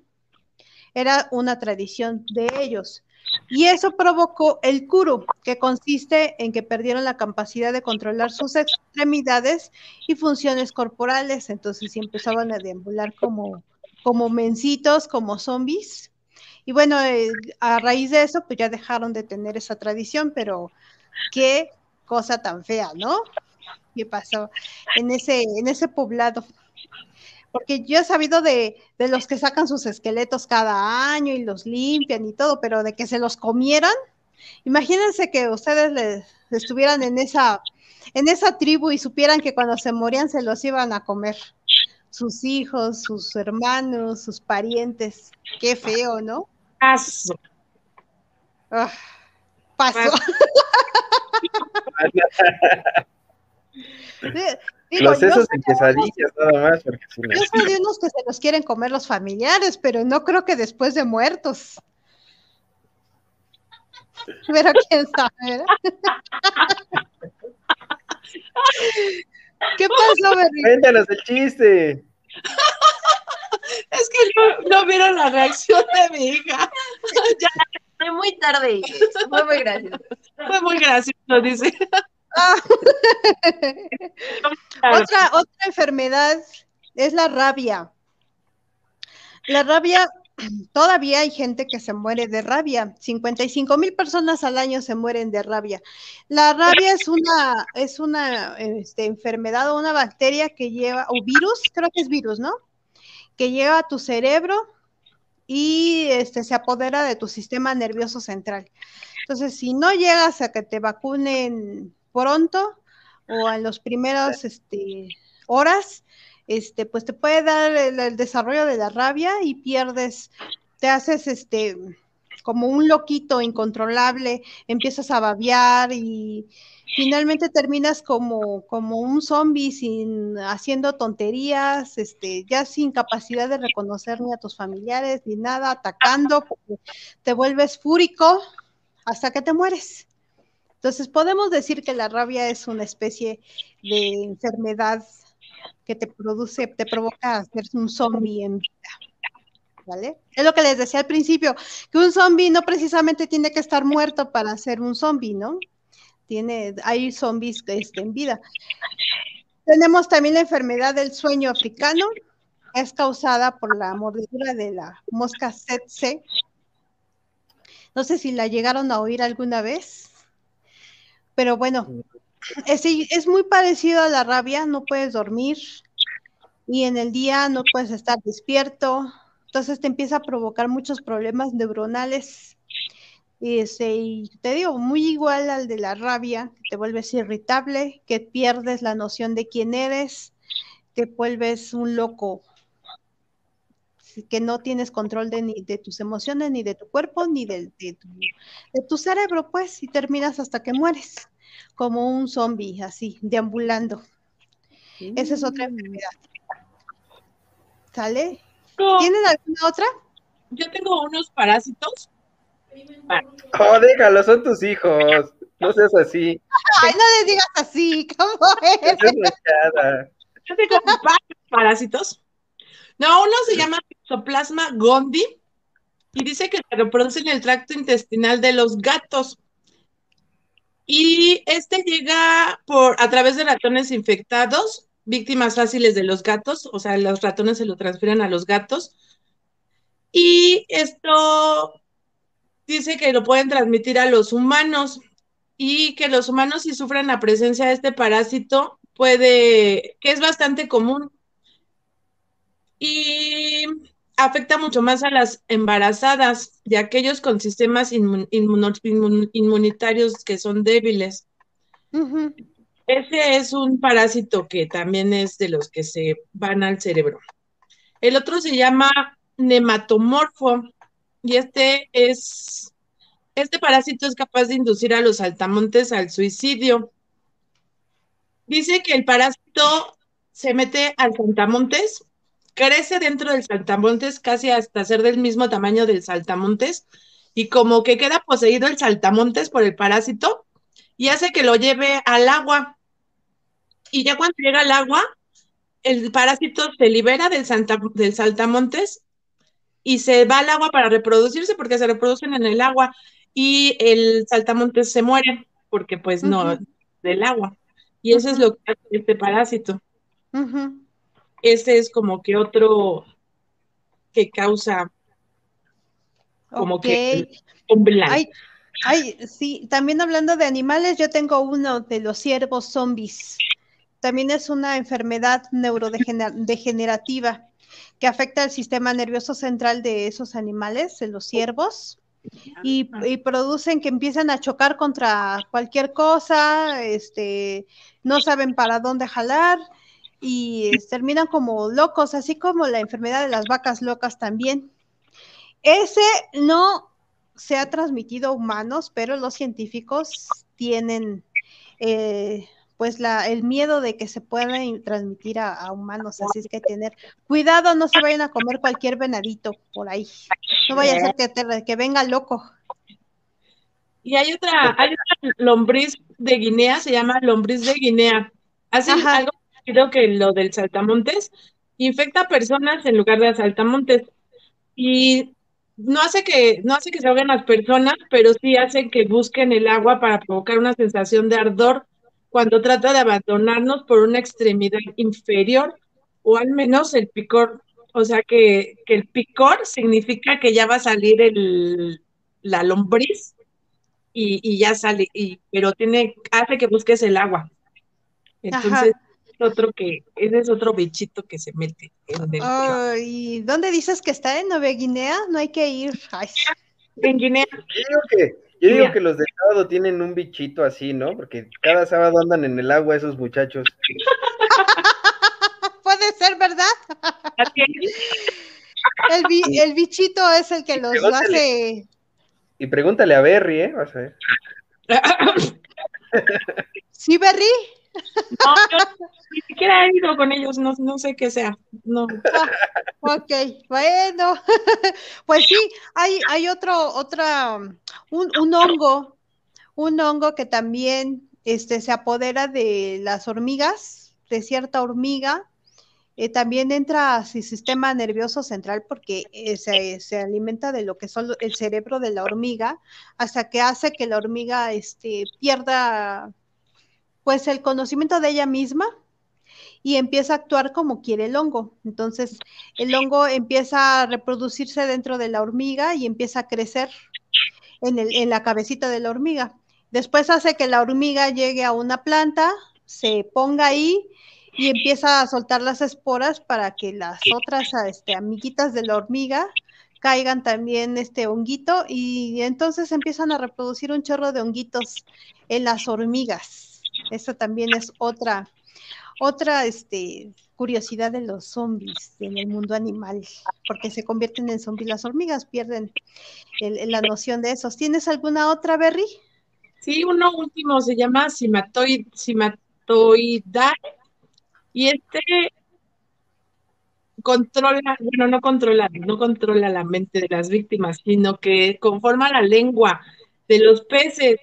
Era una tradición de ellos. Y eso provocó el kuru, que consiste en que perdieron la capacidad de controlar sus extremidades y funciones corporales. Entonces sí empezaban a deambular como, como mencitos, como zombies. Y bueno, eh, a raíz de eso, pues ya dejaron de tener esa tradición, pero qué cosa tan fea, ¿no? ¿Qué pasó en ese, en ese poblado? porque yo he sabido de, los que sacan sus esqueletos cada año y los limpian y todo, pero de que se los comieran, imagínense que ustedes estuvieran en esa, en esa tribu y supieran que cuando se morían se los iban a comer sus hijos, sus hermanos, sus parientes. Qué feo, ¿no? Paso. Ah, paso. los esos en quesadillas nada más. Porque yo soy de unos que se los quieren comer los familiares, pero no creo que después de muertos. Pero quién sabe. ¿Qué pasó, Berry? Cuéntanos el chiste. Es que no, vieron la reacción de mi hija. ya. Fue muy tarde. Fue muy gracioso. Fue muy gracioso, dice. otra, otra enfermedad es la rabia. La rabia, todavía hay gente que se muere de rabia. 55 mil personas al año se mueren de rabia. La rabia es una, es una este, enfermedad o una bacteria que lleva, o virus, creo que es virus, ¿no? Que lleva a tu cerebro y este, se apodera de tu sistema nervioso central. Entonces, si no llegas a que te vacunen pronto o en los primeros este, horas, este, pues te puede dar el, desarrollo de la rabia y pierdes, te haces este como un loquito incontrolable, empiezas a babear y finalmente terminas como, como un zombie sin haciendo tonterías, este, ya sin capacidad de reconocer ni a tus familiares ni nada, atacando, te vuelves fúrico hasta que te mueres. Entonces, podemos decir que la rabia es una especie de enfermedad que te produce, te provoca ser un zombie en vida. ¿Vale? Es lo que les decía al principio, que un zombie no precisamente tiene que estar muerto para ser un zombie, ¿no? Tiene, hay zombies este, en vida. Tenemos también la enfermedad del sueño africano, es causada por la mordedura de la mosca tsetse. No sé si la llegaron a oír alguna vez. Pero bueno, es muy parecido a la rabia, no puedes dormir y en el día no puedes estar despierto, entonces te empieza a provocar muchos problemas neuronales. Y, este, y te digo, muy igual al de la rabia, te vuelves irritable, que pierdes la noción de quién eres, te vuelves un loco, que no tienes control de, ni de tus emociones, ni de tu cuerpo, ni de, de, tu, cerebro, pues, y terminas hasta que mueres, como un zombie, así, deambulando. Esa es otra enfermedad. ¿Sale? ¿Tienen alguna otra? Yo tengo unos parásitos. Oh, déjalo, son tus hijos. No seas así. Ay, no les digas así, ¿cómo es? Yo tengo parásitos. No, uno se llama Plasma gondi y dice que se reproduce en el tracto intestinal de los gatos. Y este llega por a través de ratones infectados, víctimas fáciles de los gatos, o sea, los ratones se lo transfieren a los gatos. Y esto dice que lo pueden transmitir a los humanos y que los humanos si sufren la presencia de este parásito puede, que es bastante común. Y afecta mucho más a las embarazadas y a aquellos con sistemas inmunitarios que son débiles. Ese es un parásito que también es de los que se van al cerebro. El otro se llama nematomorfo y este es, este parásito es capaz de inducir a los saltamontes al suicidio. Dice que el parásito se mete al saltamontes crece dentro del saltamontes casi hasta ser del mismo tamaño del saltamontes y como que queda poseído el saltamontes por el parásito y hace que lo lleve al agua. Y ya cuando llega al agua, el parásito se libera del, del saltamontes y se va al agua para reproducirse porque se reproducen en el agua y el saltamontes se muere porque pues no, del agua. Y eso es lo que hace este parásito. Ese es como que otro que causa como que un ay, ay, sí, también hablando de animales, yo tengo uno de los ciervos zombies. También es una enfermedad neurodegenerativa que afecta el sistema nervioso central de esos animales, de los ciervos, y, y, producen que empiezan a chocar contra cualquier cosa, este, no saben para dónde jalar, y terminan como locos, así como la enfermedad de las vacas locas también. Ese no se ha transmitido a humanos, pero los científicos tienen eh, pues la, el miedo de que se pueda transmitir a, humanos, así es que tener cuidado, no se vayan a comer cualquier venadito por ahí, no vaya a ser que, que venga loco. Y hay otra, hay otra lombriz de Guinea, se llama lombriz de Guinea. Hace algo creo que lo del saltamontes infecta a personas en lugar de a saltamontes. Y no hace que, no hace que se ahoguen las personas, pero sí hace que busquen el agua para provocar una sensación de ardor cuando trata de abandonarnos por una extremidad inferior o al menos el picor. O sea que, el picor significa que ya va a salir el, la lombriz y, ya sale, y, pero tiene, hace que busques el agua. Entonces, otro que, ese es otro bichito que se mete en el ¿Y dónde dices que está en Nueva Guinea? No hay que ir. En Guinea. Yo digo que, yo digo que los de sábado tienen un bichito así, ¿no? Porque cada sábado andan en el agua esos muchachos. Puede ser, ¿verdad? el, el bichito es el que los hace. Y pregúntale a Berry, ¿eh? Vas a ver. ¿Sí, Berry? No, yo ni siquiera he ido con ellos, no, no sé qué sea. No. Ah, ok, bueno. Pues sí, hay, hay otro, otra, un, un hongo, un hongo que también este, se apodera de las hormigas, de cierta hormiga, eh, también entra a su sistema nervioso central porque eh, se, se, alimenta de lo que son el cerebro de la hormiga, hasta que hace que la hormiga este, pierda pues el conocimiento de ella misma y empieza a actuar como quiere el hongo. Entonces, el hongo empieza a reproducirse dentro de la hormiga y empieza a crecer en, el, en la cabecita de la hormiga. Después hace que la hormiga llegue a una planta, se ponga ahí y empieza a soltar las esporas para que las otras este, amiguitas de la hormiga caigan también este honguito y entonces empiezan a reproducir un chorro de honguitos en las hormigas. Esa también es otra, otra este, curiosidad de los zombies en el mundo animal, porque se convierten en zombies. Las hormigas pierden la noción de esos. ¿Tienes alguna otra, Berry? Sí, uno último se llama simatoid, Y este controla, bueno, no controla, no controla la mente de las víctimas, sino que conforma la lengua de los peces.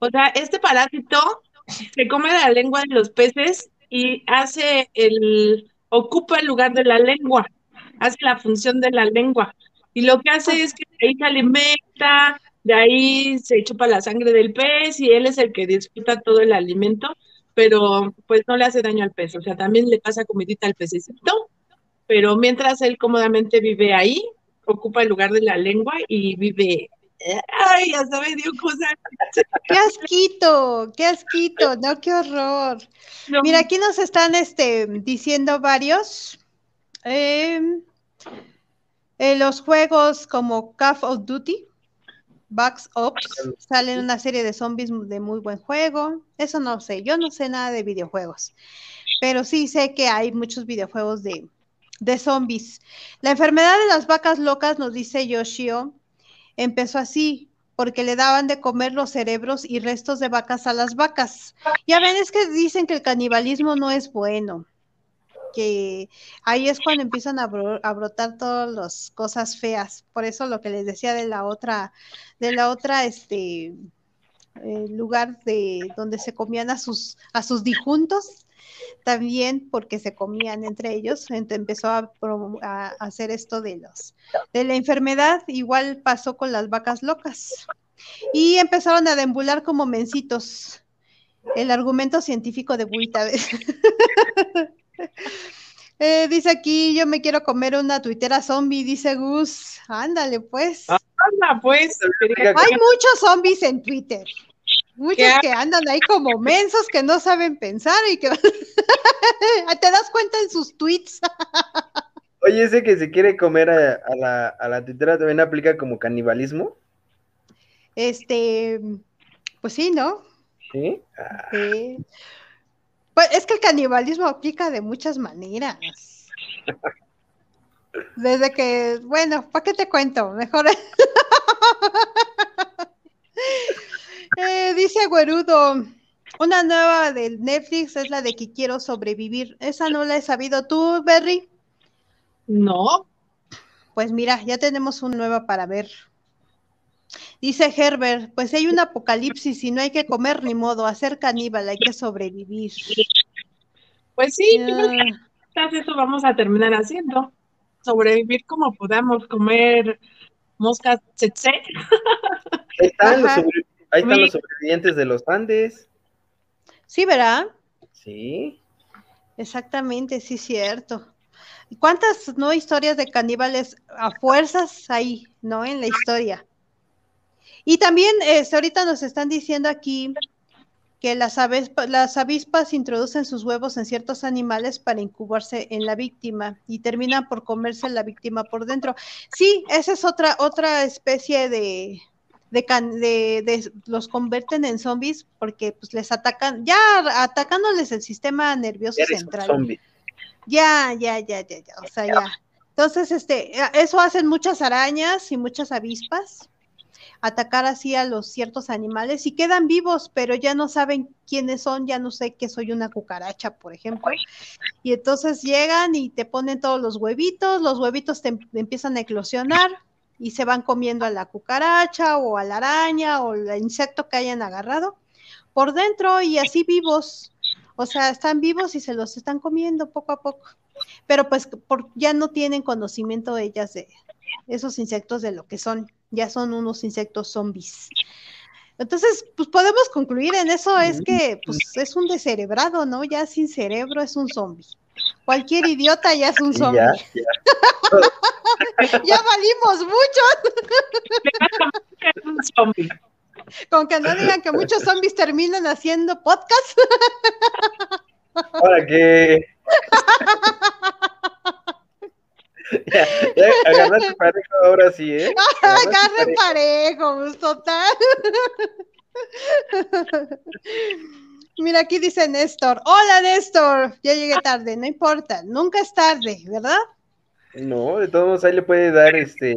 O sea, este parásito se come la lengua de los peces y hace el, ocupa el lugar de la lengua, hace la función de la lengua. Y lo que hace es que ahí se alimenta, de ahí se chupa la sangre del pez y él es el que disfruta todo el alimento, pero pues no le hace daño al pez, o sea, también le pasa comidita al pececito, pero mientras él cómodamente vive ahí, ocupa el lugar de la lengua y vive Ay, ya me dio cosas. Qué asquito, qué asquito, no, qué horror. Mira, aquí nos están este, diciendo varios. Em, eh, los juegos como Call of Duty, Bugs Ops, salen una serie de zombies de muy buen juego. Eso no sé, yo no sé nada de videojuegos, pero sí sé que hay muchos videojuegos de, de zombies. La enfermedad de las vacas locas, nos dice Yoshio, empezó así, porque le daban de comer los cerebros y restos de vacas a las vacas. Ya ven, es que dicen que el canibalismo no es bueno, que ahí es cuando empiezan a, brotar todas las cosas feas. Por eso lo que les decía de la otra, de la otra, este, eh, lugar de donde se comían a sus, a sus dijuntos, también porque se comían entre ellos, empezó a, hacer esto de los de la enfermedad, igual pasó con las vacas locas. Y empezaron a deambular como mencitos. El argumento científico de Buita. eh, dice aquí, yo me quiero comer una tuitera zombie, dice Gus. Ándale, pues. Anda, pues. Hay muchos zombies en Twitter. Muchos que andan ahí como mensos que no saben pensar y que te das cuenta en sus tweets. Oye, ese que se quiere comer a, la, a la titera también aplica como canibalismo. Este, pues sí, ¿no? Sí. sí. Pues es que el canibalismo aplica de muchas maneras. Desde que, bueno, ¿para qué te cuento? Mejor. Eh, dice Güerudo, una nueva del Netflix es la de que quiero sobrevivir. Esa no la he sabido tú, Berry. No. Pues mira, ya tenemos una nueva para ver. Dice Herbert, pues hay un apocalipsis y no hay que comer ni modo, hacer caníbal, hay que sobrevivir. Pues sí, uh, eso vamos a terminar haciendo. Sobrevivir como podamos, comer moscas los Ahí están los sobrevivientes de los Andes. Sí, ¿verdad? Sí. Exactamente, sí, cierto. ¿Cuántas no historias de caníbales a fuerzas hay, no? En la historia. Y también este, ahorita nos están diciendo aquí que las, las avispas introducen sus huevos en ciertos animales para incubarse en la víctima y terminan por comerse la víctima por dentro. Sí, esa es otra, otra especie de, de, los convierten en zombies porque pues les atacan, ya atacándoles el sistema nervioso central. Ya, ya, ya, ya, ya, o sea, ya. Entonces, este, eso hacen muchas arañas y muchas avispas, atacar así a los ciertos animales y quedan vivos, pero ya no saben quiénes son, ya no sé que soy una cucaracha, por ejemplo. Y entonces llegan y te ponen todos los huevitos, los huevitos te empiezan a eclosionar, y se van comiendo a la cucaracha o a la araña o el insecto que hayan agarrado por dentro y así vivos. O sea, están vivos y se los están comiendo poco a poco. Pero pues por, ya no tienen conocimiento ellas de esos insectos de lo que son. Ya son unos insectos zombies. Entonces, pues podemos concluir en eso, es que pues es un descerebrado, ¿no? Ya sin cerebro es un zombie. Cualquier idiota ya es un zombie. Ya, valimos mucho. Con que no digan que muchos zombies terminan haciendo podcast. ¿Para qué? ya, ya agarraste parejo ahora sí, ¿eh? Agarre parejo, pues, total. Mira, aquí dice Néstor. Hola, Néstor. Ya llegué tarde, no importa. Nunca es tarde, ¿verdad? No, de todos modos ahí le puede dar este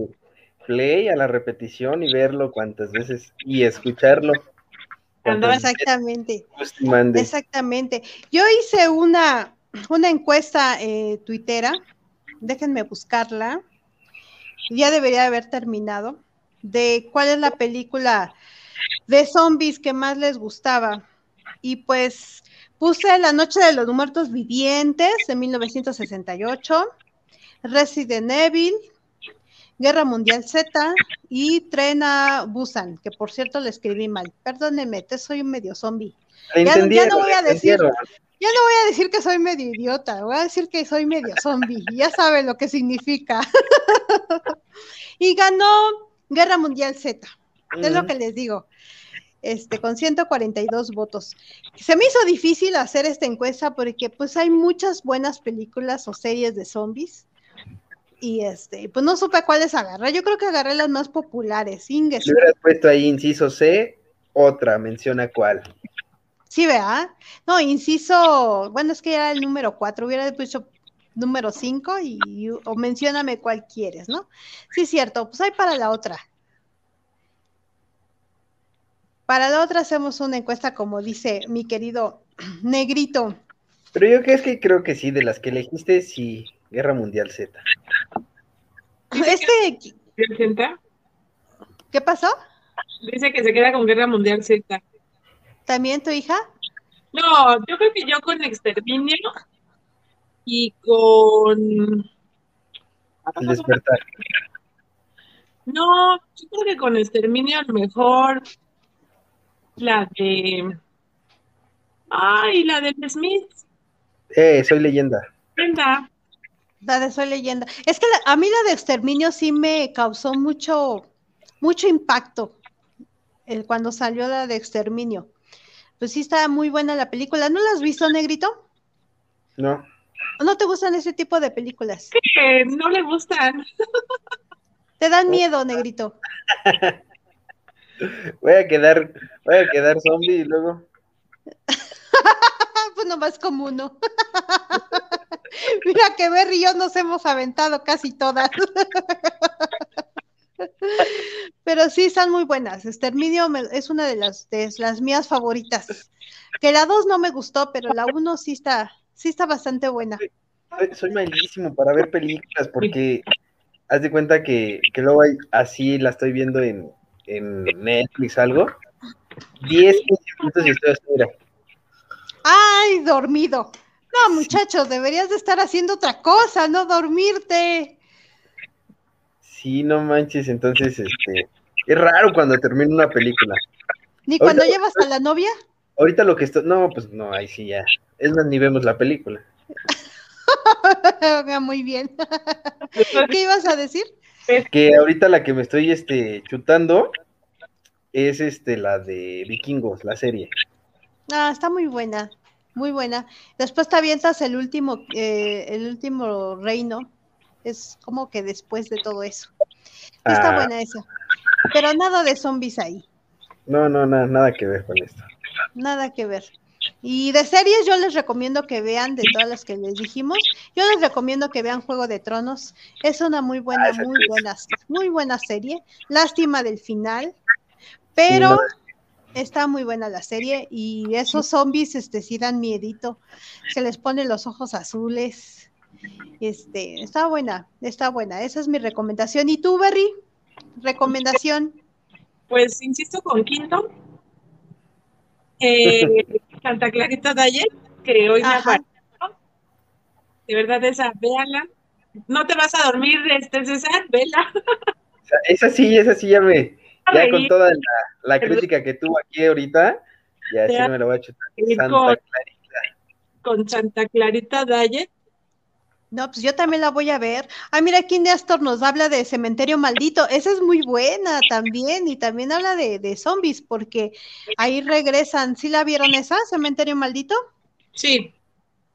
play a la repetición y verlo cuantas veces y escucharlo. Exactamente. Exactamente. Yo hice una, una encuesta eh, tuitera, déjenme buscarla, ya debería haber terminado, de cuál es la película de zombies que más les gustaba. Y pues puse La Noche de los Muertos Vivientes de 1968, Resident Evil, Guerra Mundial Z y Trena Busan, que por cierto le escribí mal. Perdóneme, te soy un medio zombie. Ya, no voy a decir, ya no voy a decir que soy medio idiota, voy a decir que soy medio zombie. Ya saben lo que significa. y ganó Guerra Mundial Z. Es lo que les digo. Este, con 142 votos. Se me hizo difícil hacer esta encuesta porque pues hay muchas buenas películas o series de zombies y este, pues no supe cuáles agarrar. Yo creo que agarré las más populares. Inges. Si hubieras puesto ahí inciso C, otra, menciona cuál. Sí, vea. No, inciso, bueno, es que era el número 4, hubiera puesto número 5 y, o mencióname cuál quieres, ¿no? Sí, cierto, pues hay para la otra. Para la otra hacemos una encuesta, como dice mi querido Negrito. Pero yo que es que creo que sí, de las que elegiste, sí, Guerra Mundial Z. Este. ¿Qué pasó? Dice que se queda con Guerra Mundial Z. ¿También tu hija? No, yo creo que yo con Exterminio y con. El despertar. No, yo creo que con Exterminio a lo mejor la de. Ay, la de Smith. Eh, soy leyenda. Leyenda. La de Soy Leyenda. Es que a mí la de Exterminio sí me causó mucho, mucho impacto el, cuando salió la de Exterminio. Pues sí está muy buena la película. ¿No la has visto, Negrito? No. ¿No te gustan ese tipo de películas? Sí, no le gustan. ¿Te dan miedo, Negrito? voy a quedar, voy a quedar zombie y luego. pues nomás como uno. Mira que Berry y yo nos hemos aventado casi todas. Pero sí, están muy buenas. Exterminio es una de las, de las mías favoritas. Que la 2 no me gustó, pero la 1 sí está, sí está bastante buena. Soy, malísimo para ver películas porque haz de cuenta que, que luego hay, así la estoy viendo en, en Netflix algo. 10, 15 minutos y estoy así, ¡Ay, dormido! No, muchachos, deberías de estar haciendo otra cosa, no dormirte. Sí, no manches, entonces, este, es raro cuando termina una película. ¿Ni cuando llevas a la novia? Ahorita lo que estoy, no, pues no, ahí sí ya. Es más, ni vemos la película. Muy bien. ¿Qué ibas a decir? Que ahorita la que me estoy, este, chutando es, este, la de Vikingos, la serie. Ah, está muy buena muy buena. Después te avientas el último, eh, el último reino. Es como que después de todo eso. Está ah. buena esa. Pero nada de zombies ahí. No, no, nada, nada que ver con esto. Nada que ver. Y de series yo les recomiendo que vean, de todas las que les dijimos, yo les recomiendo que vean Juego de Tronos. Es una muy buena, ah, muy buena, muy buena serie. Lástima del final, pero Está muy buena la serie y esos zombies este sí dan miedito. Se les ponen los ojos azules. Este, está buena, está buena. Esa es mi recomendación. ¿Y tú, Berry? ¿Recomendación? Pues insisto con Quinto. Eh, Santa Clarita Dayer, que hoy me apareció. De verdad, esa, véala. No te vas a dormir, este César, vela. Esa sí, esa sí ya me, ya con toda la, crítica que tuvo aquí ahorita, ya sí me lo voy a chutar. Santa con, Clarita. Con Santa Clarita Daye. No, pues yo también la voy a ver. Ah, mira, aquí Néstor nos habla de Cementerio Maldito. Esa es muy buena también. Y también habla de, de zombies, porque ahí regresan. ¿Sí la vieron esa, Cementerio Maldito? Sí.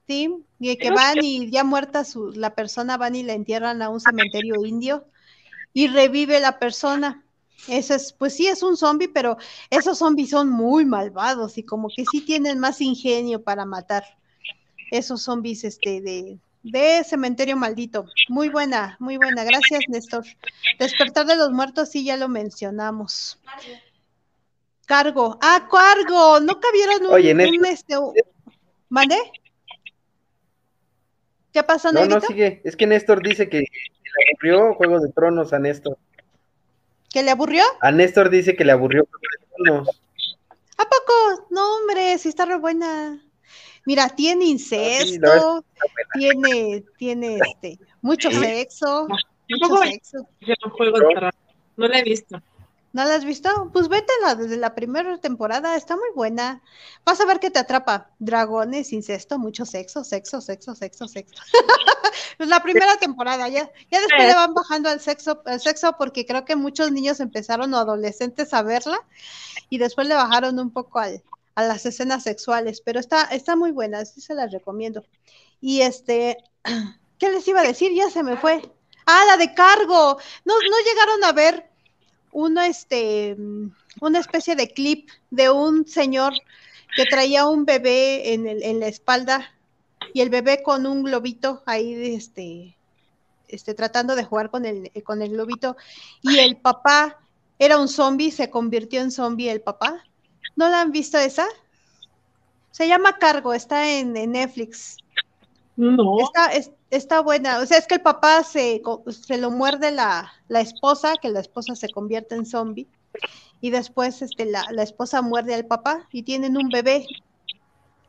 Sí, y que van y ya muerta su, la persona, van y la entierran a un cementerio indio y revive la persona. Eso es, pues sí es un zombie, pero esos zombies son muy malvados y como que sí tienen más ingenio para matar. Esos zombies este, de, de cementerio maldito. Muy buena, muy buena. Gracias, Néstor. Despertar de los muertos, sí, ya lo mencionamos. Cargo. Ah, cargo. ¿No cabieron un, Oye, este, ¿Mande? ¿Qué pasó, No, Negrito? no, sigue. Es que Néstor dice que le aburrió Juego de Tronos a Néstor. ¿Que le aburrió? A Néstor dice que le aburrió Juego de Tronos. ¿A poco? No, hombre, sí está re buena. Mira, tiene la incesto, tiene, tiene este, mucho Sí. sexo, mucho. No la he visto. ¿No la has visto? Pues vétela desde la primera temporada, está muy buena. Vas a ver que te atrapa. Dragones, incesto, mucho sexo, sexo, sexo, sexo, sexo. Es la primera temporada, ya, ya después le van bajando al sexo, al sexo porque creo que muchos niños empezaron o adolescentes a verla y después le bajaron un poco al, a las escenas sexuales, pero está, está muy buena, sí se las recomiendo. Y este, ¿qué les iba a decir? Ya se me fue. Ah, la de cargo. No, no llegaron a ver una, este, una especie de clip de un señor que traía un bebé en, el, en la espalda y el bebé con un globito ahí, este, este, tratando de jugar con el, con el globito y el papá era un zombie, se convirtió en zombie el papá. ¿No la han visto esa? Se llama Cargo, está en, en Netflix. No. Está, es- está buena. O sea, es que el papá se, se lo muerde la, la esposa, que la esposa se convierte en zombie. Y después este, la, la esposa muerde al papá y tienen un bebé.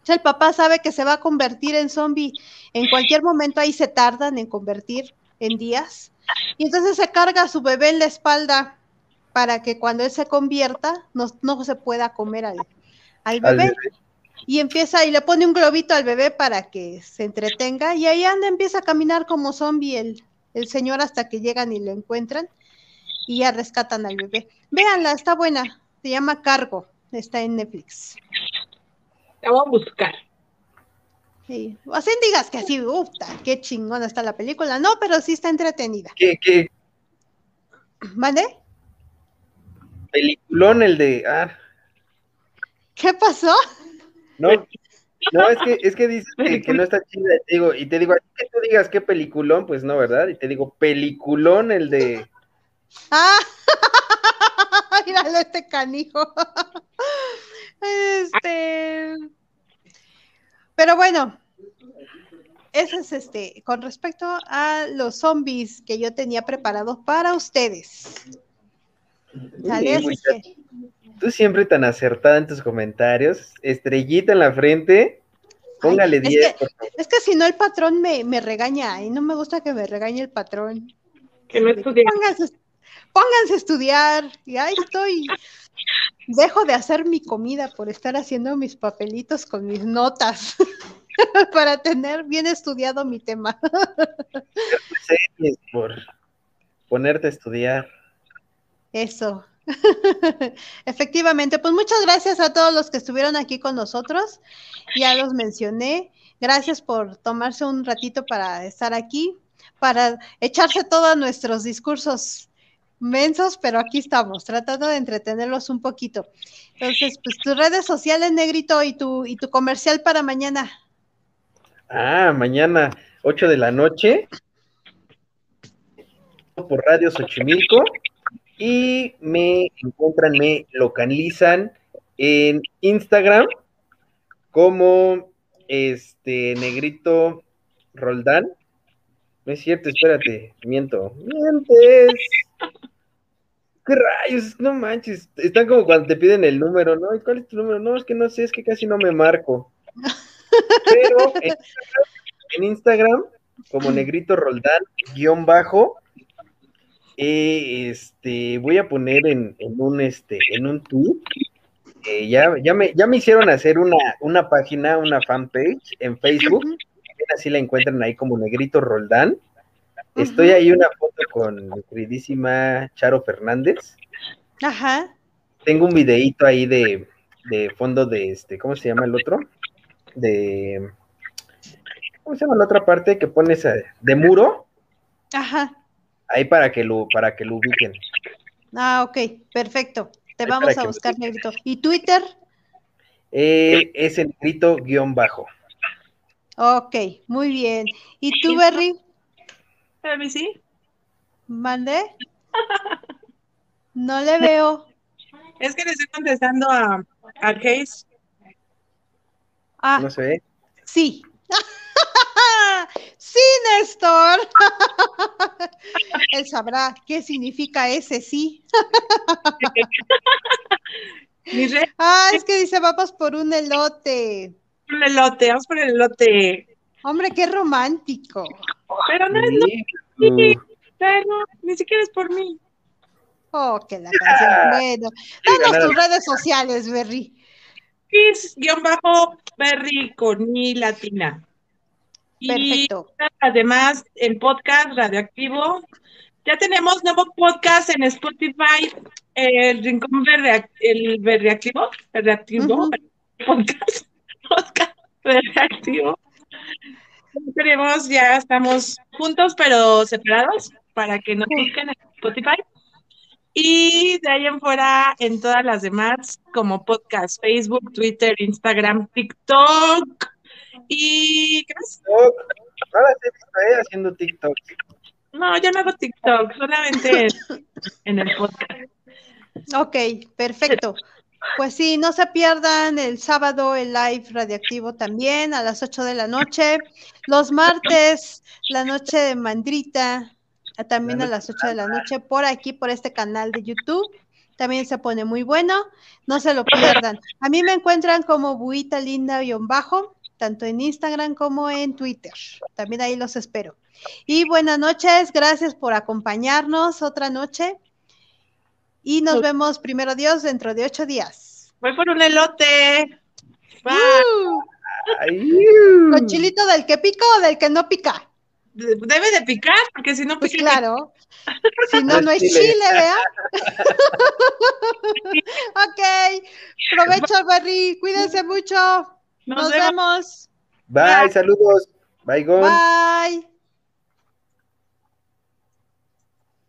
O sea, el papá sabe que se va a convertir en zombie en cualquier momento, ahí se tardan en convertir en días. Y entonces se carga a su bebé en la espalda para que cuando él se convierta no, no se pueda comer al, al Al bebé y empieza y le pone un globito al bebé para que se entretenga y ahí anda, empieza a caminar como zombie el, el señor hasta que llegan y lo encuentran y ya rescatan al bebé. Véanla, está buena, se llama Cargo, está en Netflix. La voy a buscar. Sí. O sea, digas que así, uff, qué chingona está la película, no, pero sí está entretenida. ¿Qué, qué ¿Vale? Peliculón el de. Ah, ¿Qué pasó? no. No, es que, es que dices que, que no está chida, y te digo, y te digo, así que tú digas qué peliculón, pues no, ¿verdad? Y te digo, peliculón el de. Ah, míralo este canijo. Este. Pero bueno, eso es este, con respecto a los zombies que yo tenía preparados para ustedes. Tú siempre tan acertada en tus comentarios, estrellita en la frente, póngale es 10, que- por favor. Es que si no, el patrón me, me regaña y no me gusta que me regañe el patrón. Que no estudié. Pónganse, pónganse a estudiar. Y ahí estoy. Dejo de hacer mi comida por estar haciendo mis papelitos con mis notas para tener bien estudiado mi tema. Por ponerte a estudiar. Eso. Efectivamente, pues muchas gracias a todos los que estuvieron aquí con nosotros. Ya los mencioné. Gracias por tomarse un ratito para estar aquí, para echarse todos nuestros discursos mensos, pero aquí estamos, tratando de entretenerlos un poquito. Entonces, pues tus redes sociales, Negrito, y tu, y tu comercial para mañana. Ah, mañana, 8 de la noche, por Radio Xochimilco, y me encuentran, me localizan en Instagram como este negrito Roldán. No es cierto, espérate, miento. Mientes. ¿Qué rayos? No manches. Están como cuando te piden el número, ¿no? ¿Y ¿Cuál es tu número? No, es que no sé, es que casi no me marco. Pero en Instagram, en Instagram, como negrito Roldán, guion bajo, este, voy a poner en, en un este, en un tweet. eh, ya, ya, me, ya me hicieron hacer una, una página, una fanpage en Facebook. También así la encuentran ahí como negrito Roldán. Estoy ahí una foto con mi queridísima Charo Fernández. Ajá. Tengo un videíto ahí de, de fondo de este, ¿cómo se llama el otro? De ¿cómo se llama la otra parte que pones eh, de muro? Ajá. Ahí para que lo, para que lo ubiquen. Ah, ok, perfecto. Te Ahí vamos a buscar, Negrito. ¿Y Twitter? Eh, es el grito guion bajo. Ok, muy bien. ¿Y tú, Berry? A mí sí. ¿Mande? No le veo. Es que le estoy contestando a, a Case. Ah, No sé. sí. Sí, Néstor. Él sabrá qué significa ese sí. ah, es que dice, vamos por un elote. Un elote, vamos por el elote. Hombre, qué romántico. Pero no es lo pero ni siquiera es por mí. Oh, que la canción. Bueno, danos tus redes sociales, Berry. Kiss-Berry con mi latina. Perfecto. Y además, el podcast radioactivo. Ya tenemos nuevo podcast en Spotify, el Rincón Verde, el Verdeactivo, Verdeactivo, podcast, podcast Verdeactivo. Tenemos, ya estamos juntos pero separados para que nos busquen en Spotify. Y de ahí en fuera, en todas las demás, como podcast, Facebook, Twitter, Instagram, TikTok. ¿Y qué más? TikTok. Ahora sí estoy haciendo TikTok. No, yo no hago TikTok, solamente en el podcast. Ok, perfecto. Pues sí, no se pierdan el sábado el live radiactivo también a las 8 de la noche. Los martes, la noche de Mandrita, también a las 8 de la noche por aquí, por este canal de YouTube. También se pone muy bueno, no se lo pierdan. A mí me encuentran como Buita Linda-bajo, tanto en Instagram como en Twitter. También ahí los espero. Y buenas noches, gracias por acompañarnos otra noche. Y nos vemos, primero Dios, dentro de ocho días. Voy por un elote. Uh. ¿Con chilito del que pica o del que no pica? debe de picar, porque si no, pues claro. Si no, no es chile, vea. ok, provecho, Berry, cuídense mucho. Nos, vemos. Bye, saludos. Bye, Bye.